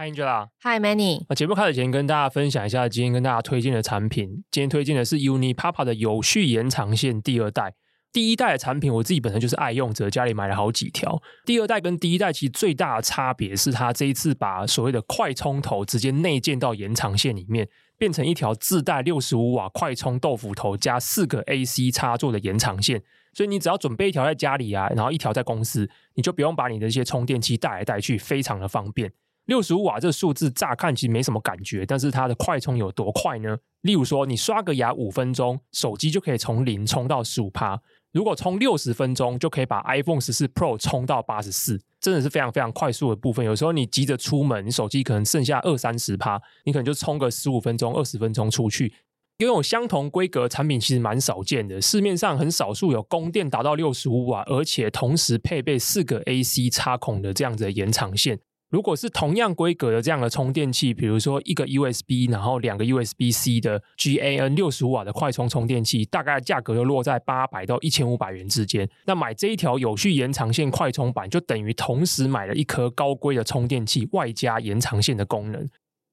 Hi Angela，Hi Manny。那节目开始前，跟大家分享一下今天跟大家推荐的产品。今天推荐的是 Unipapa 的有序延长线第二代。第一代的产品，我自己本身就是爱用者，家里买了好几条。第二代跟第一代其实最大的差别是，它这一次把所谓的快充头直接内建到延长线里面，变成一条自带六十五瓦快充豆腐头加四个 AC 插座的延长线。所以你只要准备一条在家里啊，然后一条在公司，你就不用把你的一些充电器带来带去，非常的方便。六十五瓦这数字乍看其实没什么感觉，但是它的快充有多快呢？例如说，你刷个牙五分钟，手机就可以从零充到十五趴；如果充六十分钟，就可以把 iPhone 十四 Pro 充到八十四，真的是非常非常快速的部分。有时候你急着出门，你手机可能剩下二三十趴，你可能就充个十五分钟、二十分钟出去。拥有相同规格产品其实蛮少见的，市面上很少数有供电达到六十五瓦，而且同时配备四个 AC 插孔的这样子的延长线。如果是同样规格的这样的充电器，比如说一个 USB，然后两个 USB-C 的 GAN 六十五瓦的快充充电器，大概价格就落在八百到一千五百元之间。那买这一条有序延长线快充板，就等于同时买了一颗高规的充电器，外加延长线的功能。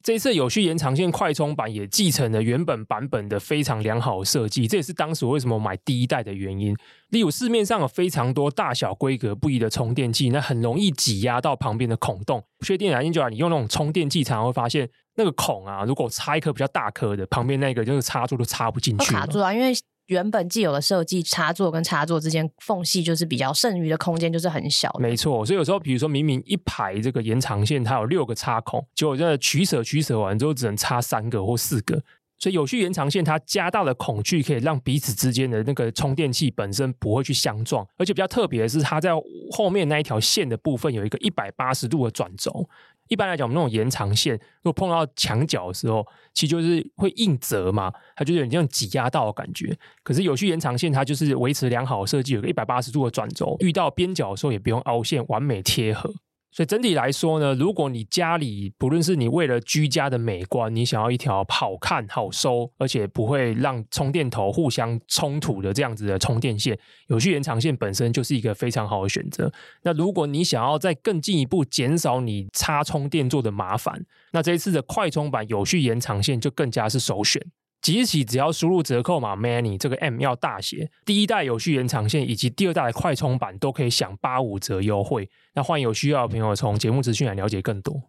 这一次有序延长线快充版也继承了原本版本的非常良好的设计，这也是当时为什么买第一代的原因。例如市面上有非常多大小规格不一的充电器，那很容易挤压到旁边的孔洞。不确定的原因就啊你用那种充电器，常常会发现那个孔啊，如果插一颗比较大颗的，旁边那个就是插座都插不进去，卡住啊，因为。原本既有的设计，插座跟插座之间缝隙就是比较剩余的空间就是很小。没错，所以有时候比如说明明一排这个延长线它有六个插孔，结果这取舍取舍完之后只能插三个或四个。所以有序延长线它加大了孔距，可以让彼此之间的那个充电器本身不会去相撞。而且比较特别的是，它在后面那一条线的部分有一个一百八十度的转轴。一般来讲，我们那种延长线，如果碰到墙角的时候，其实就是会硬折嘛，它就有点这样挤压到的感觉。可是有序延长线，它就是维持良好的设计，有个一百八十度的转轴，遇到边角的时候也不用凹陷，完美贴合。所以整体来说呢，如果你家里不论是你为了居家的美观，你想要一条好看、好收，而且不会让充电头互相冲突的这样子的充电线，有序延长线本身就是一个非常好的选择。那如果你想要再更进一步减少你插充电座的麻烦，那这一次的快充版有序延长线就更加是首选。即日起，只要输入折扣码 Manny，这个 M 要大写，第一代有序延长线以及第二代的快充版都可以享八五折优惠。那欢迎有需要的朋友从节目资讯来了解更多。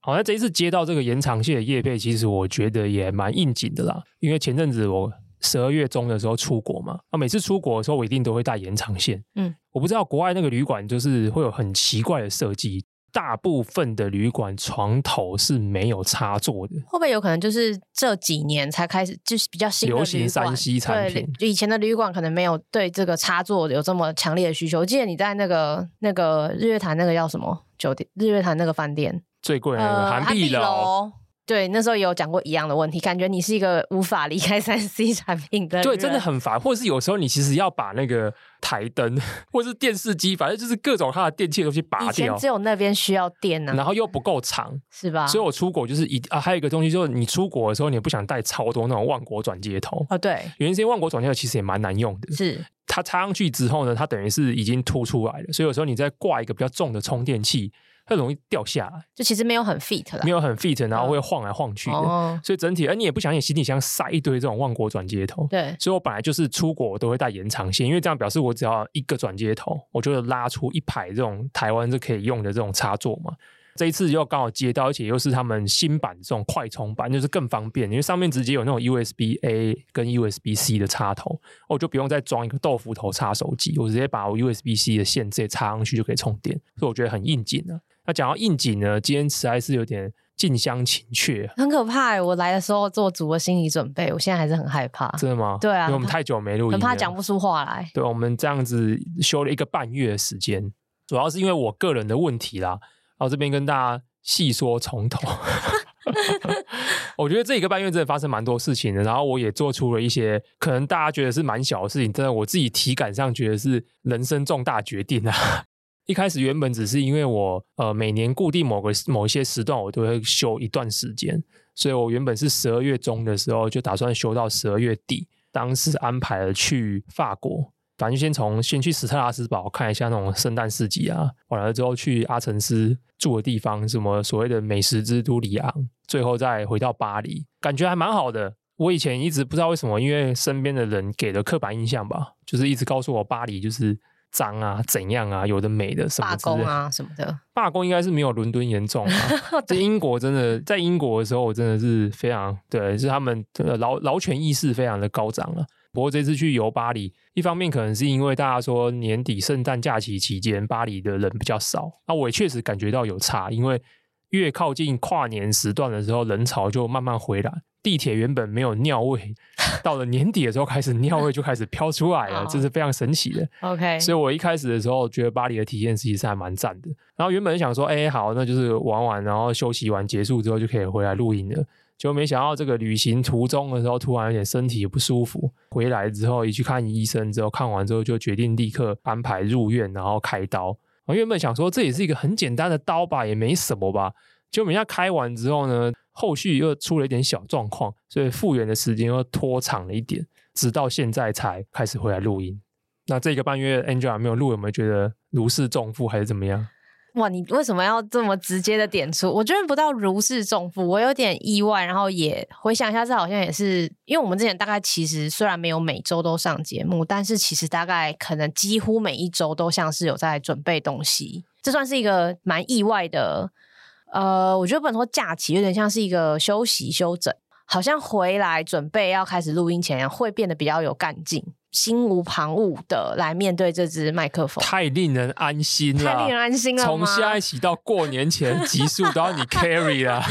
好，那这一次接到这个延长线的业配，其实我觉得也蛮应景的啦。因为前阵子我十二月中的时候出国嘛，那每次出国的时候我一定都会带延长线。嗯，我不知道国外那个旅馆就是会有很奇怪的设计。大部分的旅馆床头是没有插座的，会不会有可能就是这几年才开始，就是比较新的流行三 C 产品？就以前的旅馆可能没有对这个插座有这么强烈的需求。我记得你在那个那个日月潭那个叫什么酒店？日月潭那个饭店最贵的那个韩碧楼。呃对，那时候也有讲过一样的问题，感觉你是一个无法离开三 C 产品的人。对，真的很烦，或者是有时候你其实要把那个台灯，或者是电视机，反正就是各种它的电器的东西拔掉。以前只有那边需要电呢、啊，然后又不够长，是吧？所以我出国就是一啊，还有一个东西就是你出国的时候，你也不想带超多那种万国转接头哦。对，原因是因为万国转接头其实也蛮难用的，是它插上去之后呢，它等于是已经凸出来了，所以有时候你再挂一个比较重的充电器。很容易掉下来，就其实没有很 fit 了，没有很 fit，然后会晃来晃去的，哦、所以整体，而你也不想你行李箱塞一堆这种万国转接头，对，所以我本来就是出国我都会带延长线，因为这样表示我只要一个转接头，我就拉出一排这种台湾是可以用的这种插座嘛。这一次又刚好接到，而且又是他们新版这种快充版，就是更方便，因为上面直接有那种 USB A 跟 USB C 的插头，我就不用再装一个豆腐头插手机，我直接把我 USB C 的线直接插上去就可以充电，所以我觉得很应景啊。那讲到应景呢，今天实在是有点近乡情怯，很可怕。我来的时候做足了心理准备，我现在还是很害怕。真的吗？对啊，因为我们太久没录音，很怕讲不出话来。对，我们这样子休了一个半月的时间，主要是因为我个人的问题啦。然后这边跟大家细说从头。我觉得这一个半月真的发生蛮多事情的，然后我也做出了一些可能大家觉得是蛮小的事情，真的我自己体感上觉得是人生重大决定啊。一开始原本只是因为我呃每年固定某个某一些时段我都会休一段时间，所以我原本是十二月中的时候就打算休到十二月底。当时安排了去法国，反正就先从先去史特拉斯堡看一下那种圣诞市集啊，完了之后去阿城斯住的地方，什么所谓的美食之都里昂，最后再回到巴黎，感觉还蛮好的。我以前一直不知道为什么，因为身边的人给的刻板印象吧，就是一直告诉我巴黎就是脏啊、怎样啊、有的没的什么罢工啊什么的。罢工应该是没有伦敦严重啊。在英国真的，在英国的时候，我真的是非常对，是他们的劳劳权意识非常的高涨了。不过这次去游巴黎，一方面可能是因为大家说年底圣诞假期期间巴黎的人比较少，那我也确实感觉到有差，因为越靠近跨年时段的时候，人潮就慢慢回来。地铁原本没有尿味，到了年底的时候开始尿味就开始飘出来了，这是非常神奇的。OK，所以我一开始的时候觉得巴黎的体验其实是还蛮赞的。然后原本想说，哎，好，那就是玩玩，然后休息完结束之后就可以回来录音了。就没想到这个旅行途中的时候，突然有点身体不舒服。回来之后一去看医生，之后看完之后就决定立刻安排入院，然后开刀。我原本想说这也是一个很简单的刀吧，也没什么吧。就人家开完之后呢，后续又出了一点小状况，所以复原的时间又拖长了一点，直到现在才开始回来录音。那这个半月 Angela 没有录，有没有觉得如释重负还是怎么样？哇，你为什么要这么直接的点出？我觉得不到如释重负，我有点意外。然后也回想一下，这好像也是因为我们之前大概其实虽然没有每周都上节目，但是其实大概可能几乎每一周都像是有在准备东西。这算是一个蛮意外的。呃，我觉得不能说假期，有点像是一个休息休整，好像回来准备要开始录音前，会变得比较有干劲。心无旁骛的来面对这支麦克风，太令人安心了，太令人安心了。从现在起到过年前，集数都要你 carry 了。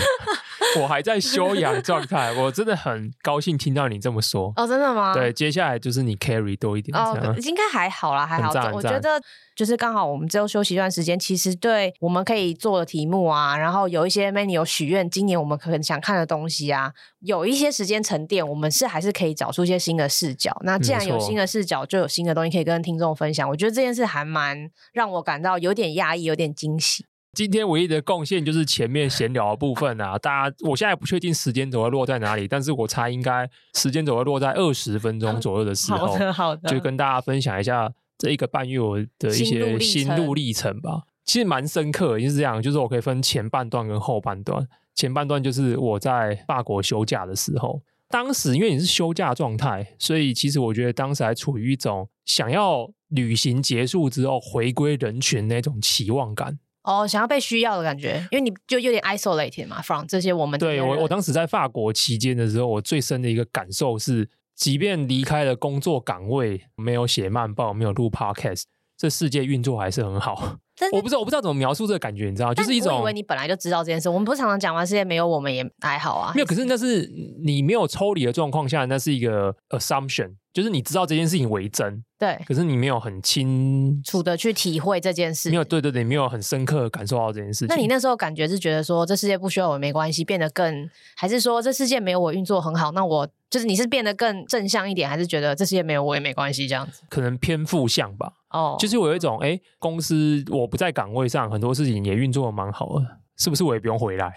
我还在休养状态，我真的很高兴听到你这么说。哦，真的吗？对，接下来就是你 carry 多一点。哦，应该还好啦，还好。我觉得就是刚好我们之后休息一段时间，其实对我们可以做的题目啊，然后有一些 Manny 有许愿，今年我们可能想看的东西啊，有一些时间沉淀，我们是还是可以找出一些新的视角。那既然有新的视角，就有新的东西可以跟听众分享。我觉得这件事还蛮让我感到有点压抑，有点惊喜。今天唯一的贡献就是前面闲聊的部分啊，大家，我现在不确定时间轴会落在哪里，但是我猜应该时间轴会落在二十分钟左右的时候，好的，好的，就跟大家分享一下这一个半月我的一些心路历程吧。其实蛮深刻的，就是这样，就是我可以分前半段跟后半段。前半段就是我在法国休假的时候，当时因为你是休假状态，所以其实我觉得当时还处于一种想要旅行结束之后回归人群那种期望感。哦，想要被需要的感觉，因为你就有点 isolated 嘛，from 这些我们对我，我当时在法国期间的时候，我最深的一个感受是，即便离开了工作岗位，没有写漫报，没有录 podcast，这世界运作还是很好。我不知道，我不知道怎么描述这个感觉，你知道，就是一种，我以为你本来就知道这件事。我们不是常常讲完世界没有我们也还好啊，没有。可是那是你没有抽离的状况下，那是一个 assumption。就是你知道这件事情为真，对，可是你没有很清楚的去体会这件事，没有，对对对，没有很深刻的感受到这件事情。那你那时候感觉是觉得说，这世界不需要我没关系，变得更，还是说这世界没有我运作很好？那我就是你是变得更正向一点，还是觉得这世界没有我也没关系这样子？可能偏负向吧。哦，就是我有一种，哎，公司我不在岗位上，很多事情也运作的蛮好的，是不是我也不用回来？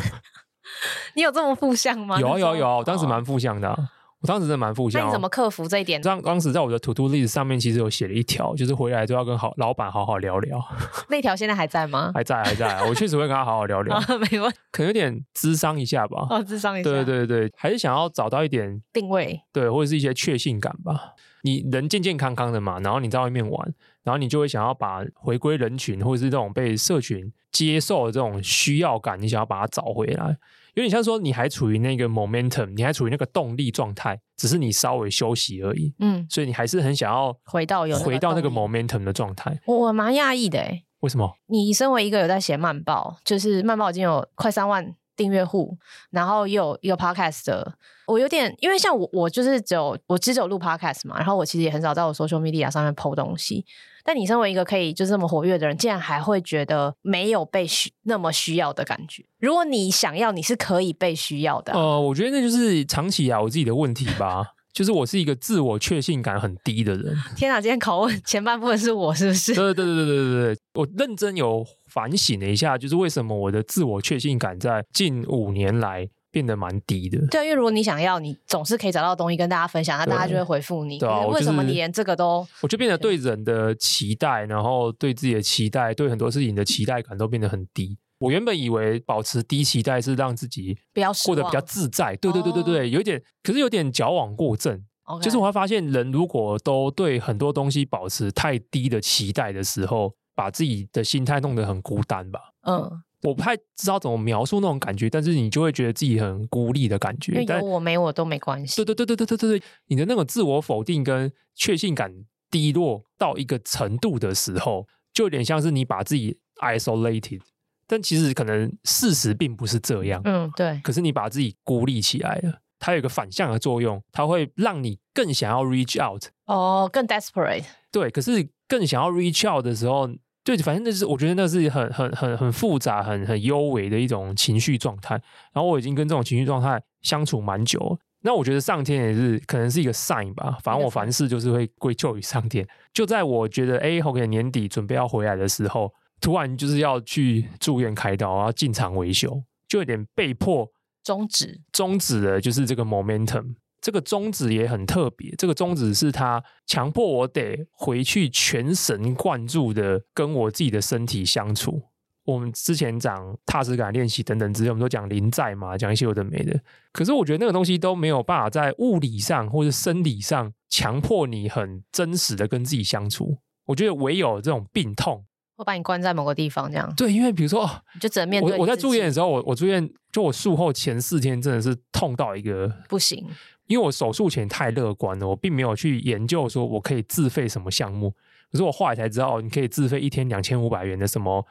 你有这么负向吗？有有有，我当时蛮负向的啊。我当时真的蛮负向，那你怎么克服这一点？当当时在我的 to do list 上面，其实有写了一条，就是回来都要跟好老板好好聊聊。那条现在还在吗？还在，还在。我确实会跟他好好聊聊。没问题，可能有点智商一下吧。哦，智商一下。对对对，还是想要找到一点定位，对，或者是一些确信感吧。你人健健康康的嘛，然后你在外面玩，然后你就会想要把回归人群，或者是这种被社群接受的这种需要感，你想要把它找回来。有点像说，你还处于那个 momentum，你还处于那个动力状态，只是你稍微休息而已。嗯，所以你还是很想要回到有回到那个 momentum 的状态。我我蛮讶异的诶，为什么？你身为一个有在写慢报，就是慢报已经有快三万订阅户，然后又有一个 podcast 的，我有点因为像我我就是只有我只有录 podcast 嘛，然后我其实也很少在我 social media 上面 po 东西。但你身为一个可以就是这么活跃的人，竟然还会觉得没有被需那么需要的感觉。如果你想要，你是可以被需要的啊。呃，我觉得那就是长期啊，我自己的问题吧。就是我是一个自我确信感很低的人。天哪，今天拷问前半部分是我是不是？对对对对对对对，我认真有反省了一下，就是为什么我的自我确信感在近五年来变得蛮低的。对，因为如果你想要，你总是可以找到东西跟大家分享，那大家就会回复你。对啊，为什么你连这个都？我就变得对人的期待，然后对自己的期待，对很多事情的期待感都变得很低。我原本以为保持低期待是让自己比较过得比较自在，对对对对对，有一点，可是有点矫枉过正。就是我会发现，人如果都对很多东西保持太低的期待的时候，把自己的心态弄得很孤单吧。嗯，我不太知道怎么描述那种感觉，但是你就会觉得自己很孤立的感觉。因为有我没我都没关系。对对对对对对对对，你的那个自我否定跟确信感低落到一个程度的时候，就有点像是你把自己 isolated。但其实可能事实并不是这样，嗯，对。可是你把自己孤立起来了，它有一个反向的作用，它会让你更想要 reach out，哦，更 desperate。对，可是更想要 reach out 的时候，对，反正那是我觉得那是很很很很复杂、很很幽微的一种情绪状态。然后我已经跟这种情绪状态相处蛮久了，那我觉得上天也是可能是一个 sign 吧。反正我凡事就是会归咎于上天。就在我觉得哎，OK，年底准备要回来的时候。突然就是要去住院开刀，然后进场维修，就有点被迫终止。终止了就是这个 momentum，这个宗旨也很特别。这个宗旨是他强迫我得回去全神贯注的跟我自己的身体相处。我们之前讲踏实感练习等等之类，我们都讲临在嘛，讲一些有的没的。可是我觉得那个东西都没有办法在物理上或者生理上强迫你很真实的跟自己相处。我觉得唯有这种病痛。我把你关在某个地方，这样对，因为比如说，你就只能面对。我我在住院的时候，我我住院，就我术后前四天真的是痛到一个不行。因为我手术前太乐观了，我并没有去研究说我可以自费什么项目。可是我后来才知道，你可以自费一天两千五百元的什么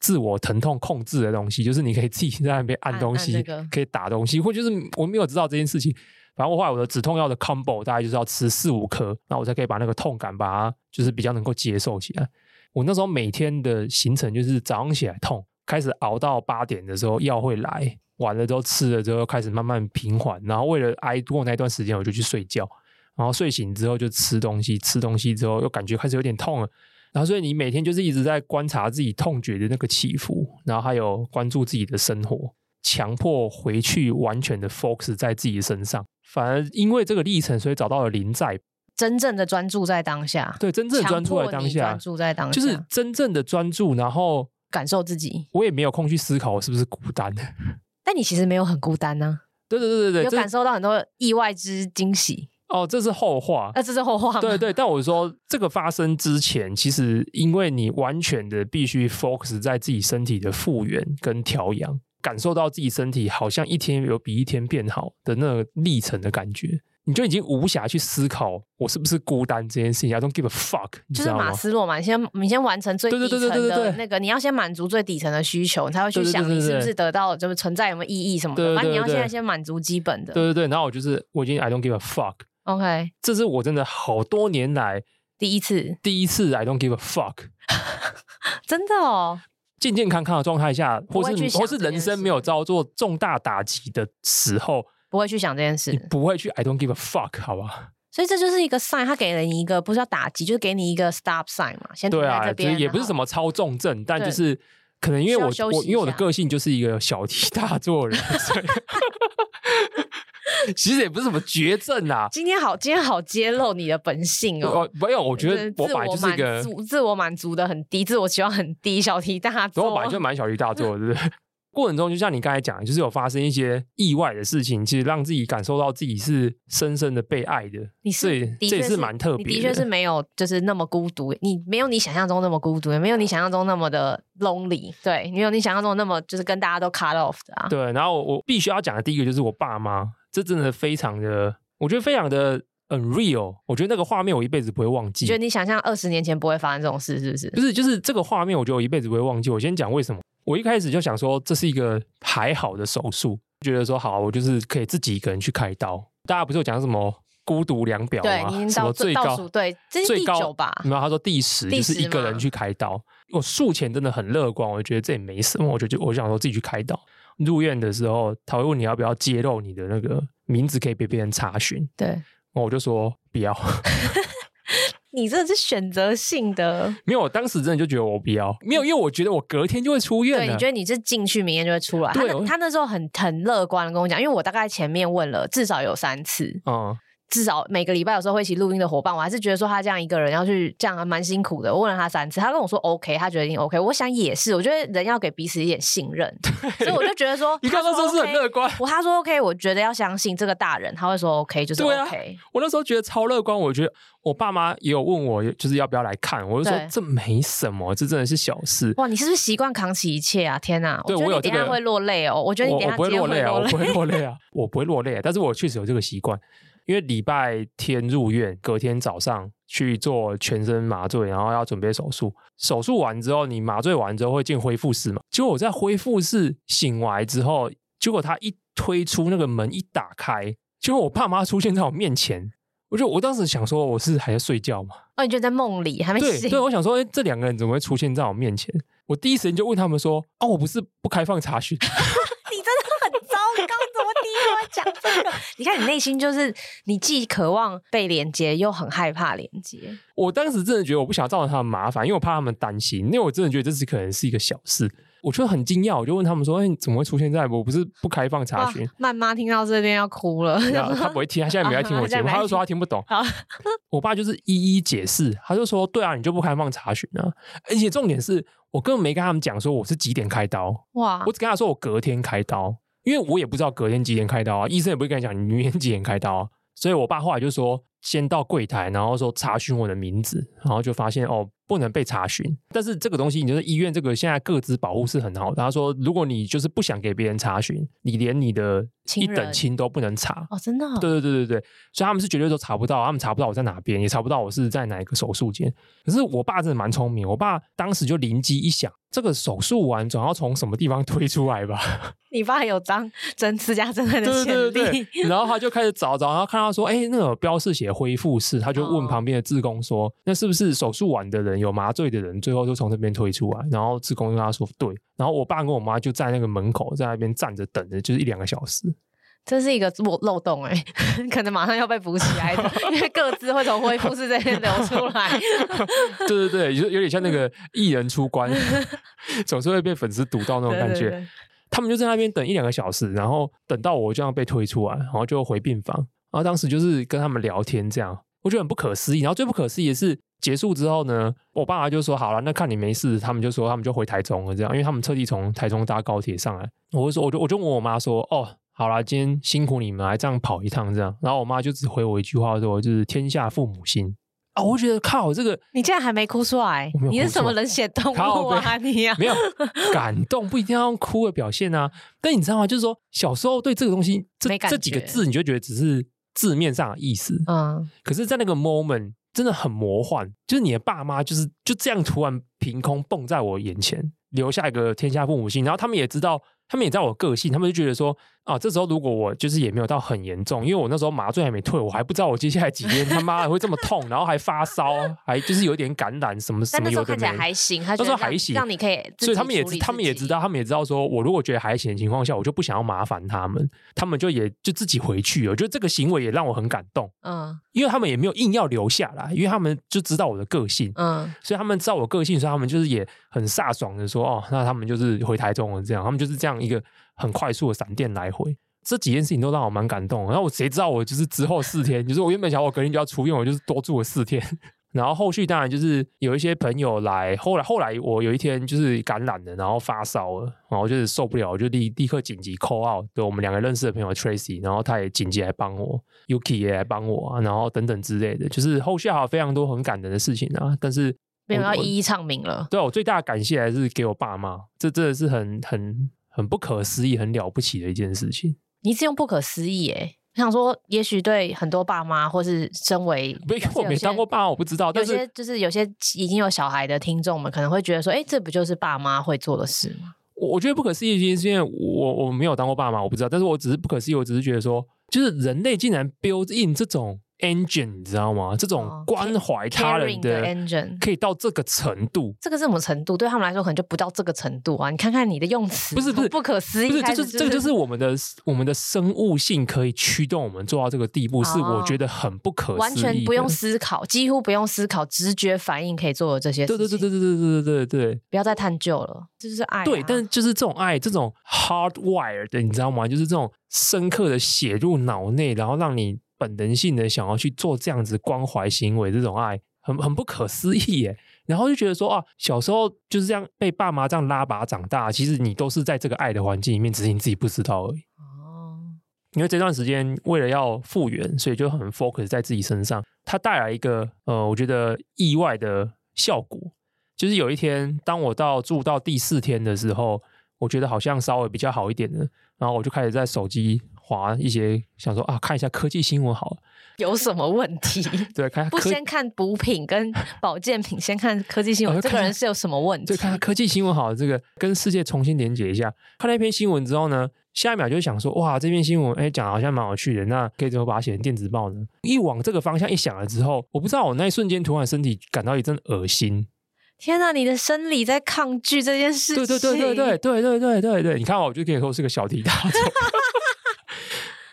自我疼痛控制的东西，就是你可以自己在那边按东西，可以打东西，或就是我没有知道这件事情。反正我后来我的止痛药的 combo 大概就是要吃四五颗，那我才可以把那个痛感把它就是比较能够接受起来。我那时候每天的行程就是早上起来痛，开始熬到八点的时候药会来，完了之后吃了之后开始慢慢平缓，然后为了挨过那段时间，我就去睡觉，然后睡醒之后就吃东西，吃东西之后又感觉开始有点痛了，然后所以你每天就是一直在观察自己痛觉的那个起伏，然后还有关注自己的生活，强迫回去完全的 focus 在自己身上，反而因为这个历程，所以找到了临在。真正的专注在当下，对，真正的专注在当下，专注在当下，就是真正的专注，然后感受自己。我也没有空去思考我是不是孤单的，但你其实没有很孤单呢、啊。对对对对对，有感受到很多意外之惊喜。哦，这是后话，那、啊、这是后话。对对，但我说这个发生之前，其实因为你完全的必须 focus 在自己身体的复原跟调养，感受到自己身体好像一天有比一天变好的那个历程的感觉。你就已经无暇去思考我是不是孤单这件事情，I don't give a fuck，就是马斯洛嘛，你先你先完成最底层的那个，你要先满足最底层的需求，你才会去想你是不是得到就是存在有没有意义什么的。反正你要现在先满足基本的。对对对，然后我就是我已经 I don't give a fuck，OK，这是我真的好多年来第一次，第一次 I don't give a fuck，真的哦，健健康康的状态下，或是或是人生没有遭受重大打击的时候。不会去想这件事，你不会去 I don't give a fuck，好吧？所以这就是一个 sign，他给了你一个不是要打击，就是给你一个 stop sign 嘛。先对啊，就是也不是什么超重症，但就是可能因为我我因为我的个性就是一个小题大做人，所以 其实也不是什么绝症啊。今天好，今天好揭露你的本性哦。没有，我觉得我本来就是一个自我满足的很低，自我期望很低，小题大做。我本来就蛮小题大做的，对不对？过程中，就像你刚才讲的，就是有发生一些意外的事情，其实让自己感受到自己是深深的被爱的。你是，这也是蛮特别的。的确是没有，就是那么孤独。你没有你想象中那么孤独，也没有你想象中那么的 lonely。对，没有你想象中那么就是跟大家都 cut off 的啊。对，然后我必须要讲的第一个就是我爸妈，这真的非常的，我觉得非常的 unreal。我觉得那个画面我一辈子不会忘记。觉得你想象二十年前不会发生这种事，是不是？不是，就是这个画面，我觉得我一辈子不会忘记。我先讲为什么。我一开始就想说，这是一个还好的手术，觉得说好，我就是可以自己一个人去开刀。大家不是有讲什么孤独量表吗？对，什么最高？对，这是第九吧？没有，他说第十就是一个人去开刀。我术前真的很乐观，我觉得这也没什么，我就就我想说自己去开刀。入院的时候，他会问你要不要揭露你的那个名字，可以被别人查询。对，我就说不要。你这是选择性的，没有，我当时真的就觉得我不要，没有，因为我觉得我隔天就会出院。对，你觉得你这进去，明天就会出来。对他那，他那时候很很乐观的跟我讲，因为我大概前面问了至少有三次，嗯。至少每个礼拜有时候会一起录音的伙伴，我还是觉得说他这样一个人要去这样还蛮辛苦的。我问了他三次，他跟我说 OK，他觉得一定 OK。我想也是，我觉得人要给彼此一点信任，所以我就觉得说，你刚刚说是很乐观。我他说 OK，我觉得要相信这个大人，他会说 OK 就是 OK。啊、我那时候觉得超乐观，我觉得我爸妈也有问我，就是要不要来看，我就说这没什么，这真的是小事。哇，你是不是习惯扛起一切啊？天哪，对我，我有这个会落泪哦。我觉得你我，不会落泪啊，我不会落泪啊，我不会落泪，但是我确实有这个习惯。因为礼拜天入院，隔天早上去做全身麻醉，然后要准备手术。手术完之后，你麻醉完之后会进恢复室嘛？结果我在恢复室醒来之后，结果他一推出那个门一打开，结果我爸妈出现在我面前。我就我当时想说，我是还在睡觉嘛？哦，你就在梦里还没醒？对，对，我想说，哎，这两个人怎么会出现在我面前？我第一时间就问他们说：“啊，我不是不开放查询。”你真的很糟糕，怎么第一个讲这个？你看，你内心就是你既渴望被连接，又很害怕连接。我当时真的觉得我不想造成他们麻烦，因为我怕他们担心。因为我真的觉得这是可能是一个小事。我就很惊讶，我就问他们说：“哎，你怎么会出现在我不是不开放查询？”曼妈听到这边要哭了。他不会听，他现在没在听 我节目，他就说他听不懂。我爸就是一一解释，他就说：“对啊，你就不开放查询啊！而且重点是我根本没跟他们讲说我是几点开刀。哇！我只跟他说我隔天开刀，因为我也不知道隔天几点开刀啊，医生也不会跟你讲你明天几点开刀啊。所以我爸后来就说，先到柜台，然后说查询我的名字，然后就发现哦。”不能被查询，但是这个东西，你就是医院这个现在各自保护是很好的。他说，如果你就是不想给别人查询，你连你的一等亲都不能查哦，真的？对对对对对，所以他们是绝对都查不到，他们查不到我在哪边，也查不到我是在哪一个手术间。可是我爸真的蛮聪明，我爸当时就灵机一想，这个手术完总要从什么地方推出来吧？你爸有张真私家侦探的签对对对对，然后他就开始找找，然后看到说，哎，那个标示写恢复室，他就问旁边的志工说，哦、那是不是手术完的人？有麻醉的人，最后就从那边推出来，然后志工跟他说对，然后我爸跟我妈就在那个门口在那边站着等着，就是一两个小时。这是一个漏漏洞哎，可能马上要被补起来的，因为各自会从恢复室这边流出来。对对对，有有点像那个艺人出关，总是会被粉丝堵到那种感觉。对对对，他们就在那边等一两个小时，然后等到我这样被推出来，然后就回病房。然后当时就是跟他们聊天，这样我觉得很不可思议。然后最不可思议的是。结束之后呢，我爸爸就说好了，那看你没事，他们就说他们就回台中了，这样，因为他们特地从台中搭高铁上来。我就说，我就我就问我妈说，哦，好了，今天辛苦你们来这样跑一趟，这样。然后我妈就只回我一句话说，就是天下父母心啊。我觉得靠，这个你竟然还没哭出来，你是什么冷血动物啊？你啊，没有感动，不一定要用哭的表现啊。但你知道吗？就是说小时候对这个东西，这这几个字，你就觉得只是字面上的意思，嗯。可是，在那个 moment。真的很魔幻，就是你的爸妈就是就这样突然凭空蹦在我眼前，留下一个天下父母心，然后他们也知道。他们也知道我个性，他们就觉得说啊，这时候如果我就是也没有到很严重，因为我那时候麻醉还没退，我还不知道我接下来几天他妈的会这么痛，然后还发烧，还就是有点感染什么什么。那时候看起来还行，他说还行，让你可以。所以他们也他们也知道，他们也知道说我如果觉得还行的情况下，我就不想要麻烦他们，他们就也就自己回去了。我觉得这个行为也让我很感动，嗯，因为他们也没有硬要留下来，因为他们就知道我的个性，嗯，所以他们知道我个性，所以他们就是也很飒爽的说哦，那他们就是回台中了，这样，他们就是这样一个。很快速的闪电来回，这几件事情都让我蛮感动。然后我谁知道我就是之后四天，就是我原本想我隔天就要出院，我就是多住了四天。然后后续当然就是有一些朋友来，后来后来我有一天就是感染了，然后发烧了，然后就是受不了，我就立立刻紧急 call out，对我们两个认识的朋友 Tracy，然后他也紧急来帮我，Yuki 也来帮我，然后等等之类的，就是后续还有非常多很感人的事情啊。但是没有要一一唱名了。对，我最大的感谢还是给我爸妈，这真的是很很。很不可思议、很了不起的一件事情。你一直用不可思议哎，我想说，也许对很多爸妈，或是身为没我没当过爸妈，我不知道。但是有些就是有些已经有小孩的听众们，可能会觉得说，哎，这不就是爸妈会做的事吗？我我觉得不可思议是因为我我没有当过爸妈，我不知道。但是我只是不可思议，我只是觉得说，就是人类竟然 build in 这种 engine，你知道吗？这种关怀他人的 engine 可以到这个程度，这个是什么程度？对他们来说，可能就不到这个程度啊！你看看你的用词，不是不是不可思议，不是，就是这个就是我们的我们的生物性可以驱动我们做到这个地步，是我觉得很不可思议，完全不用思考，几乎不用思考，直觉反应可以做的这些事情。对对对对对对对对对，不要再探究了，这就是爱。对，但就是这种爱，这种 hardwired 的，你知道吗？就是这种深刻的写入脑内，然后让你。本能性的想要去做这样子关怀行为，这种爱很很不可思议耶。然后就觉得说啊，小时候就是这样被爸妈这样拉拔长大，其实你都是在这个爱的环境里面，只是你自己不知道而已。哦，因为这段时间为了要复原，所以就很 focus 在自己身上。它带来一个呃，我觉得意外的效果，就是有一天当我到住到第四天的时候，我觉得好像稍微比较好一点了，然后我就开始在手机。滑一些想说啊，看一下科技新闻好了，有什么问题？对，看不先看补品跟保健品，先看科技新闻。这个人是有什么问题？对，看科技新闻好了，这个跟世界重新连接一下。看了一篇新闻之后呢，下一秒就想说，哇，这篇新闻哎讲的好像蛮有趣的，那可以怎么把它写成电子报呢？一往这个方向一想了之后，我不知道我那一瞬间突然身体感到一阵恶心。天哪，你的生理在抗拒这件事情？对对对对对对对对对对，你看我就可以说是个小题大做。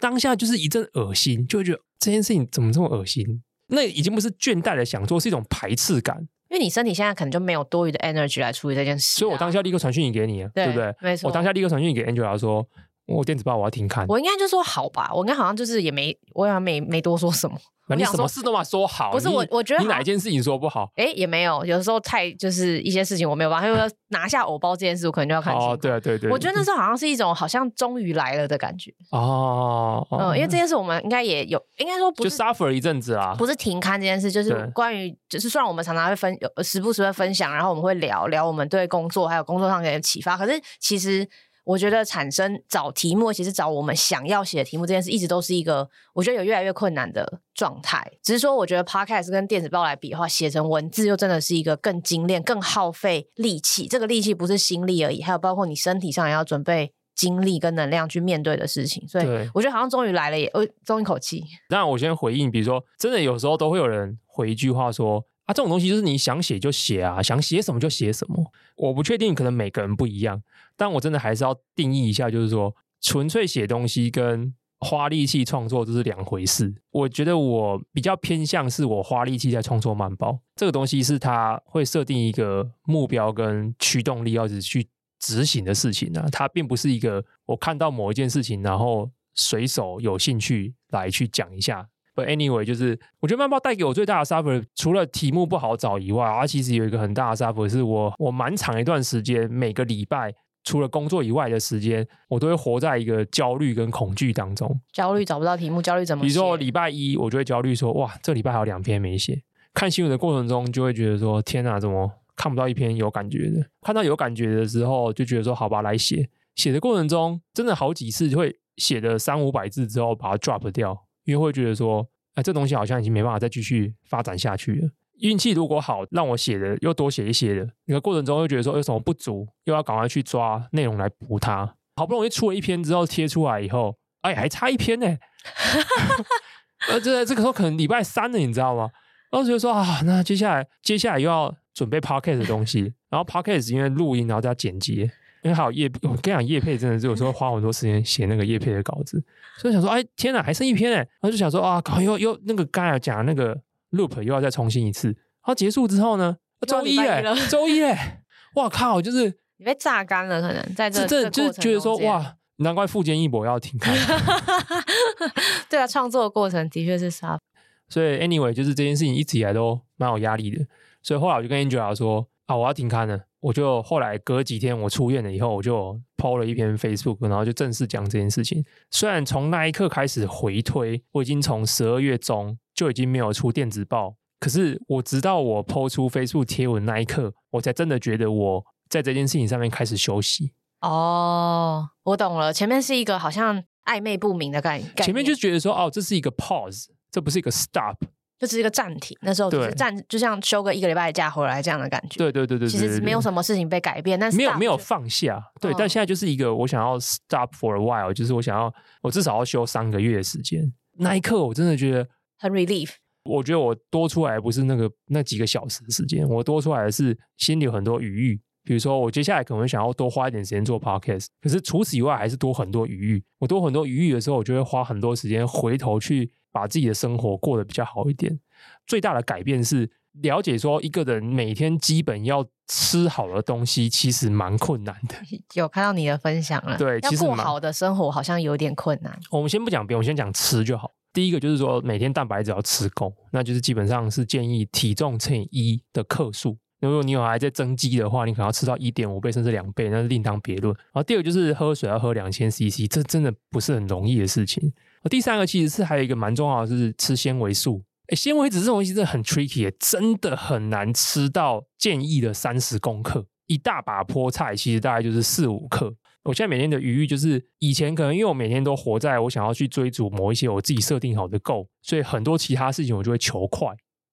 当下就是一阵恶心，就会觉得这件事情怎么这么恶心？那已经不是倦怠的想做，是一种排斥感。因为你身体现在可能就没有多余的 energy 来处理这件事，啊，所以我当下立刻传讯息给你，对，对不对？没错，我当下立刻传讯息给 Angela 说，我电子报我要停看。我应该就说好吧，我应该好像就是也没，我好像没没多说什么。那你什么事都嘛说好，不是我，我觉得你哪一件事情说不好？哎，也没有，有的时候太就是一些事情我没有办法，因为拿下偶包这件事，我可能就要看清。哦，对啊，对对。我觉得那时候好像是一种好像终于来了的感觉。哦，嗯，因为这件事我们应该也有，应该说不是就 suffer 一阵子啦，不是停刊这件事，就是关于，就是虽然我们常常会分，时不时会分享，然后我们会聊聊我们对工作还有工作上的启发，可是其实。我觉得产生找题目，其实找我们想要写的题目这件事，一直都是一个我觉得有越来越困难的状态。只是说，我觉得 Podcast 跟电子报来比的话，写成文字又真的是一个更精炼、更耗费力气。这个力气不是心力而已，还有包括你身体上也要准备精力跟能量去面对的事情。所以我觉得好像终于来了也，呃，松一口气。那我先回应，比如说，真的有时候都会有人回一句话说。啊，这种东西就是你想写就写啊，想写什么就写什么。我不确定，可能每个人不一样，但我真的还是要定义一下，就是说，纯粹写东西跟花力气创作这是两回事。我觉得我比较偏向是我花力气在创作曼报，这个东西是它会设定一个目标跟驱动力，要去执行的事情啊，它并不是一个我看到某一件事情，然后随手有兴趣来去讲一下。But anyway，就是我觉得慢报带给我最大的 suffer，除了题目不好找以外，它其实有一个很大的 suffer，是我我蛮长一段时间，每个礼拜除了工作以外的时间，我都会活在一个焦虑跟恐惧当中。焦虑找不到题目，焦虑怎么写？比如说礼拜一，我就会焦虑说，哇，这礼拜还有两篇没写。看新闻的过程中，就会觉得说，天哪，怎么看不到一篇有感觉的？看到有感觉的时候，就觉得说，好吧，来写。写的过程中，真的好几次就会写的三五百字之后，把它 drop 掉。因为会觉得说，哎，这东西好像已经没办法再继续发展下去了。运气如果好，让我写的又多写一些的，那个过程中又觉得说有什么不足，又要赶快去抓内容来补它。好不容易出了一篇之后贴出来以后，哎，还差一篇呢。呃，这这个时候可能礼拜三了，你知道吗？然后觉得说啊，那接下来接下来又要准备 podcast 的东西，然后 podcast 因为录音，然后再剪辑。因为还有叶，我跟你讲，叶配真的是有时候花很多时间写那个叶配的稿子，所以想说，哎，天哪，还剩一篇哎，然后就想说啊，搞又又那个刚才讲的那个 loop 又要再重新一次，然后结束之后呢，周一哎，周一哎，哇靠，就是 你被榨干了，可能在这这就是觉得说哇，难怪富坚义博要停刊，对啊，创作的过程的确是啥，所以 anyway 就是这件事情一直以来都蛮有压力的，所以后来我就跟 Angela 说啊，我要停刊了。我就后来隔几天我出院了以后，我就 po 了一篇 Facebook，然后就正式讲这件事情。虽然从那一刻开始回推，我已经从十二月中就已经没有出电子报，可是我直到我 po 出 Facebook 贴文那一刻，我才真的觉得我在这件事情上面开始休息。哦，我懂了，前面是一个好像暧昧不明的概念，前面就觉得说哦，这是一个 pause，这不是一个 stop。就只是一个暂停，那时候就是暂，就像休个一个礼拜的假回来这样的感觉。对对对对，其实没有什么事情被改变，但是没有没有放下。对，但现在就是一个我想要 stop for a while，就是我想要我至少要休三个月的时间。那一刻我真的觉得很 relief。我觉得我多出来不是那个那几个小时的时间，我多出来的是心里有很多余裕。比如说，我接下来可能想要多花一点时间做 podcast，可是除此以外还是多很多余裕。我多很多余裕的时候，我就会花很多时间回头去把自己的生活过得比较好一点。最大的改变是了解说，一个人每天基本要吃好的东西，其实蛮困难的。有看到你的分享了，对，其实要过好的生活好像有点困难。我们先不讲别，我们先讲吃就好。第一个就是说，每天蛋白质要吃够，那就是基本上是建议体重乘以一的克数。如果你有还在增肌的话，你可能要吃到一点五倍甚至两倍，那是另当别论。然后第二个就是喝水要喝两千 CC，这真的不是很容易的事情。第三个其实是还有一个蛮重要的，是吃纤维素。哎，纤维质这种东西真的很 tricky，真的很难吃到建议的三十公克。一大把菠菜其实大概就是四五克。我现在每天的余裕就是以前可能因为我每天都活在我想要去追逐某一些我自己设定好的 goal，所以很多其他事情我就会求快。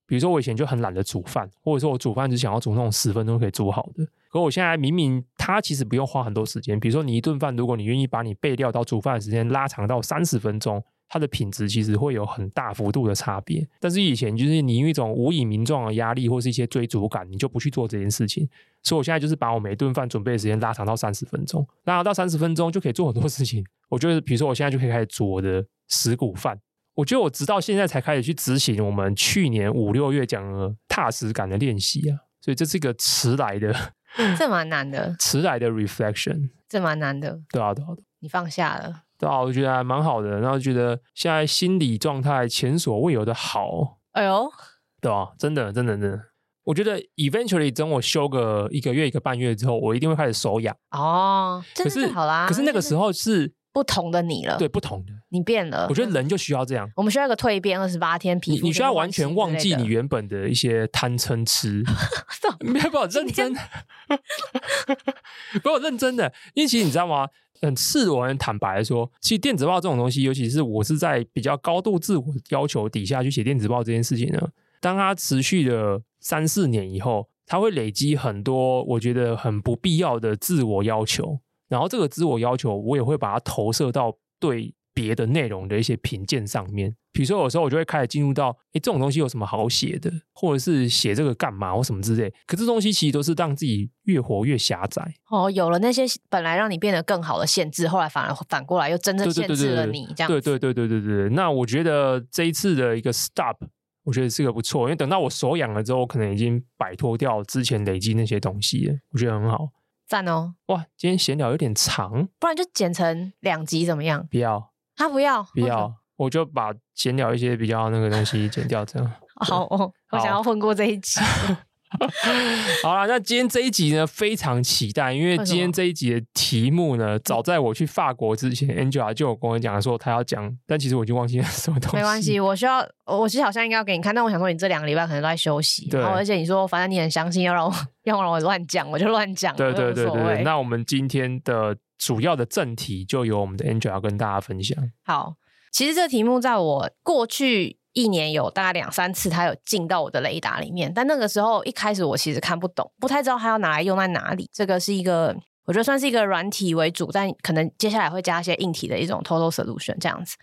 比如说我以前就很懒得煮饭，或者说我煮饭只想要煮那种十分钟可以煮好的。可我现在明明它其实不用花很多时间，比如说你一顿饭，如果你愿意把你备料到煮饭的时间拉长到三十分钟，它的品质其实会有很大幅度的差别。但是以前就是你因为一种无以名状的压力或是一些追逐感，你就不去做这件事情。所以我现在就是把我每一顿饭准备的时间拉长到三十分钟，拉长到三十分钟就可以做很多事情。我觉得比如说我现在就可以开始煮我的石谷饭。我觉得我直到现在才开始去执行我们去年五六月讲的踏实感的练习啊，所以这是一个迟来的，这蛮难的，迟来的 reflection，这蛮难的，对啊，对啊，你放下了，对啊，我觉得还蛮好的，然后觉得现在心理状态前所未有的好，哎呦，对啊，真的，真的，真的，我觉得 eventually 等我休个一个月一个半月之后，我一定会开始手痒。哦，可是好啦，可是那个时候是。不同的你了，对，不同的。你变了。我觉得人就需要这样，我们需要一个蜕变二十八天皮肤，你需要完全忘记你原本的一些贪嗔痴，没有办法认真，不，我认真的，因为其实你知道吗？很赤裸、很坦白的说，其实电子报这种东西，尤其是我是在比较高度自我要求底下去写电子报这件事情呢，当它持续了三四年以后，它会累积很多我觉得很不必要的自我要求。然后这个自我要求，我也会把它投射到对别的内容的一些评鉴上面。比如说，有时候我就会开始进入到，哎，这种东西有什么好写的，或者是写这个干嘛或什么之类。可这东西其实都是让自己越活越狭窄。哦，有了那些本来让你变得更好的限制，后来反而反过来又真正限制了你。这样。对对对对对对。那我觉得这一次的一个 stop，我觉得是个不错，因为等到我手痒了之后，我可能已经摆脱掉之前累积那些东西了，我觉得很好。赞哦！哇，今天闲聊有点长，不然就剪成两集怎么样？不要，他不要，不要，我就把闲聊一些比较那个东西剪掉，这样。好哦，我想要混过这一集。好了，那今天这一集呢，非常期待，因为今天这一集的题目呢，早在我去法国之前，Angela 就有跟我讲说他要讲，但其实我已经忘记了什么东西。没关系，我需要，我其实好像应该要给你看，但我想说你这两个礼拜可能都在休息，对，然后而且你说反正你很相信，要让我 要让我乱讲，我就乱讲，对对对对对。那我们今天的主要的正题就由我们的 Angela 跟大家分享。好，其实这题目在我过去。一年有大概两三次，它有进到我的雷达里面，但那个时候一开始我其实看不懂，不太知道它要拿来用在哪里。这个是一个，我觉得算是一个软体为主，但可能接下来会加一些硬体的一种 total solution 这样子。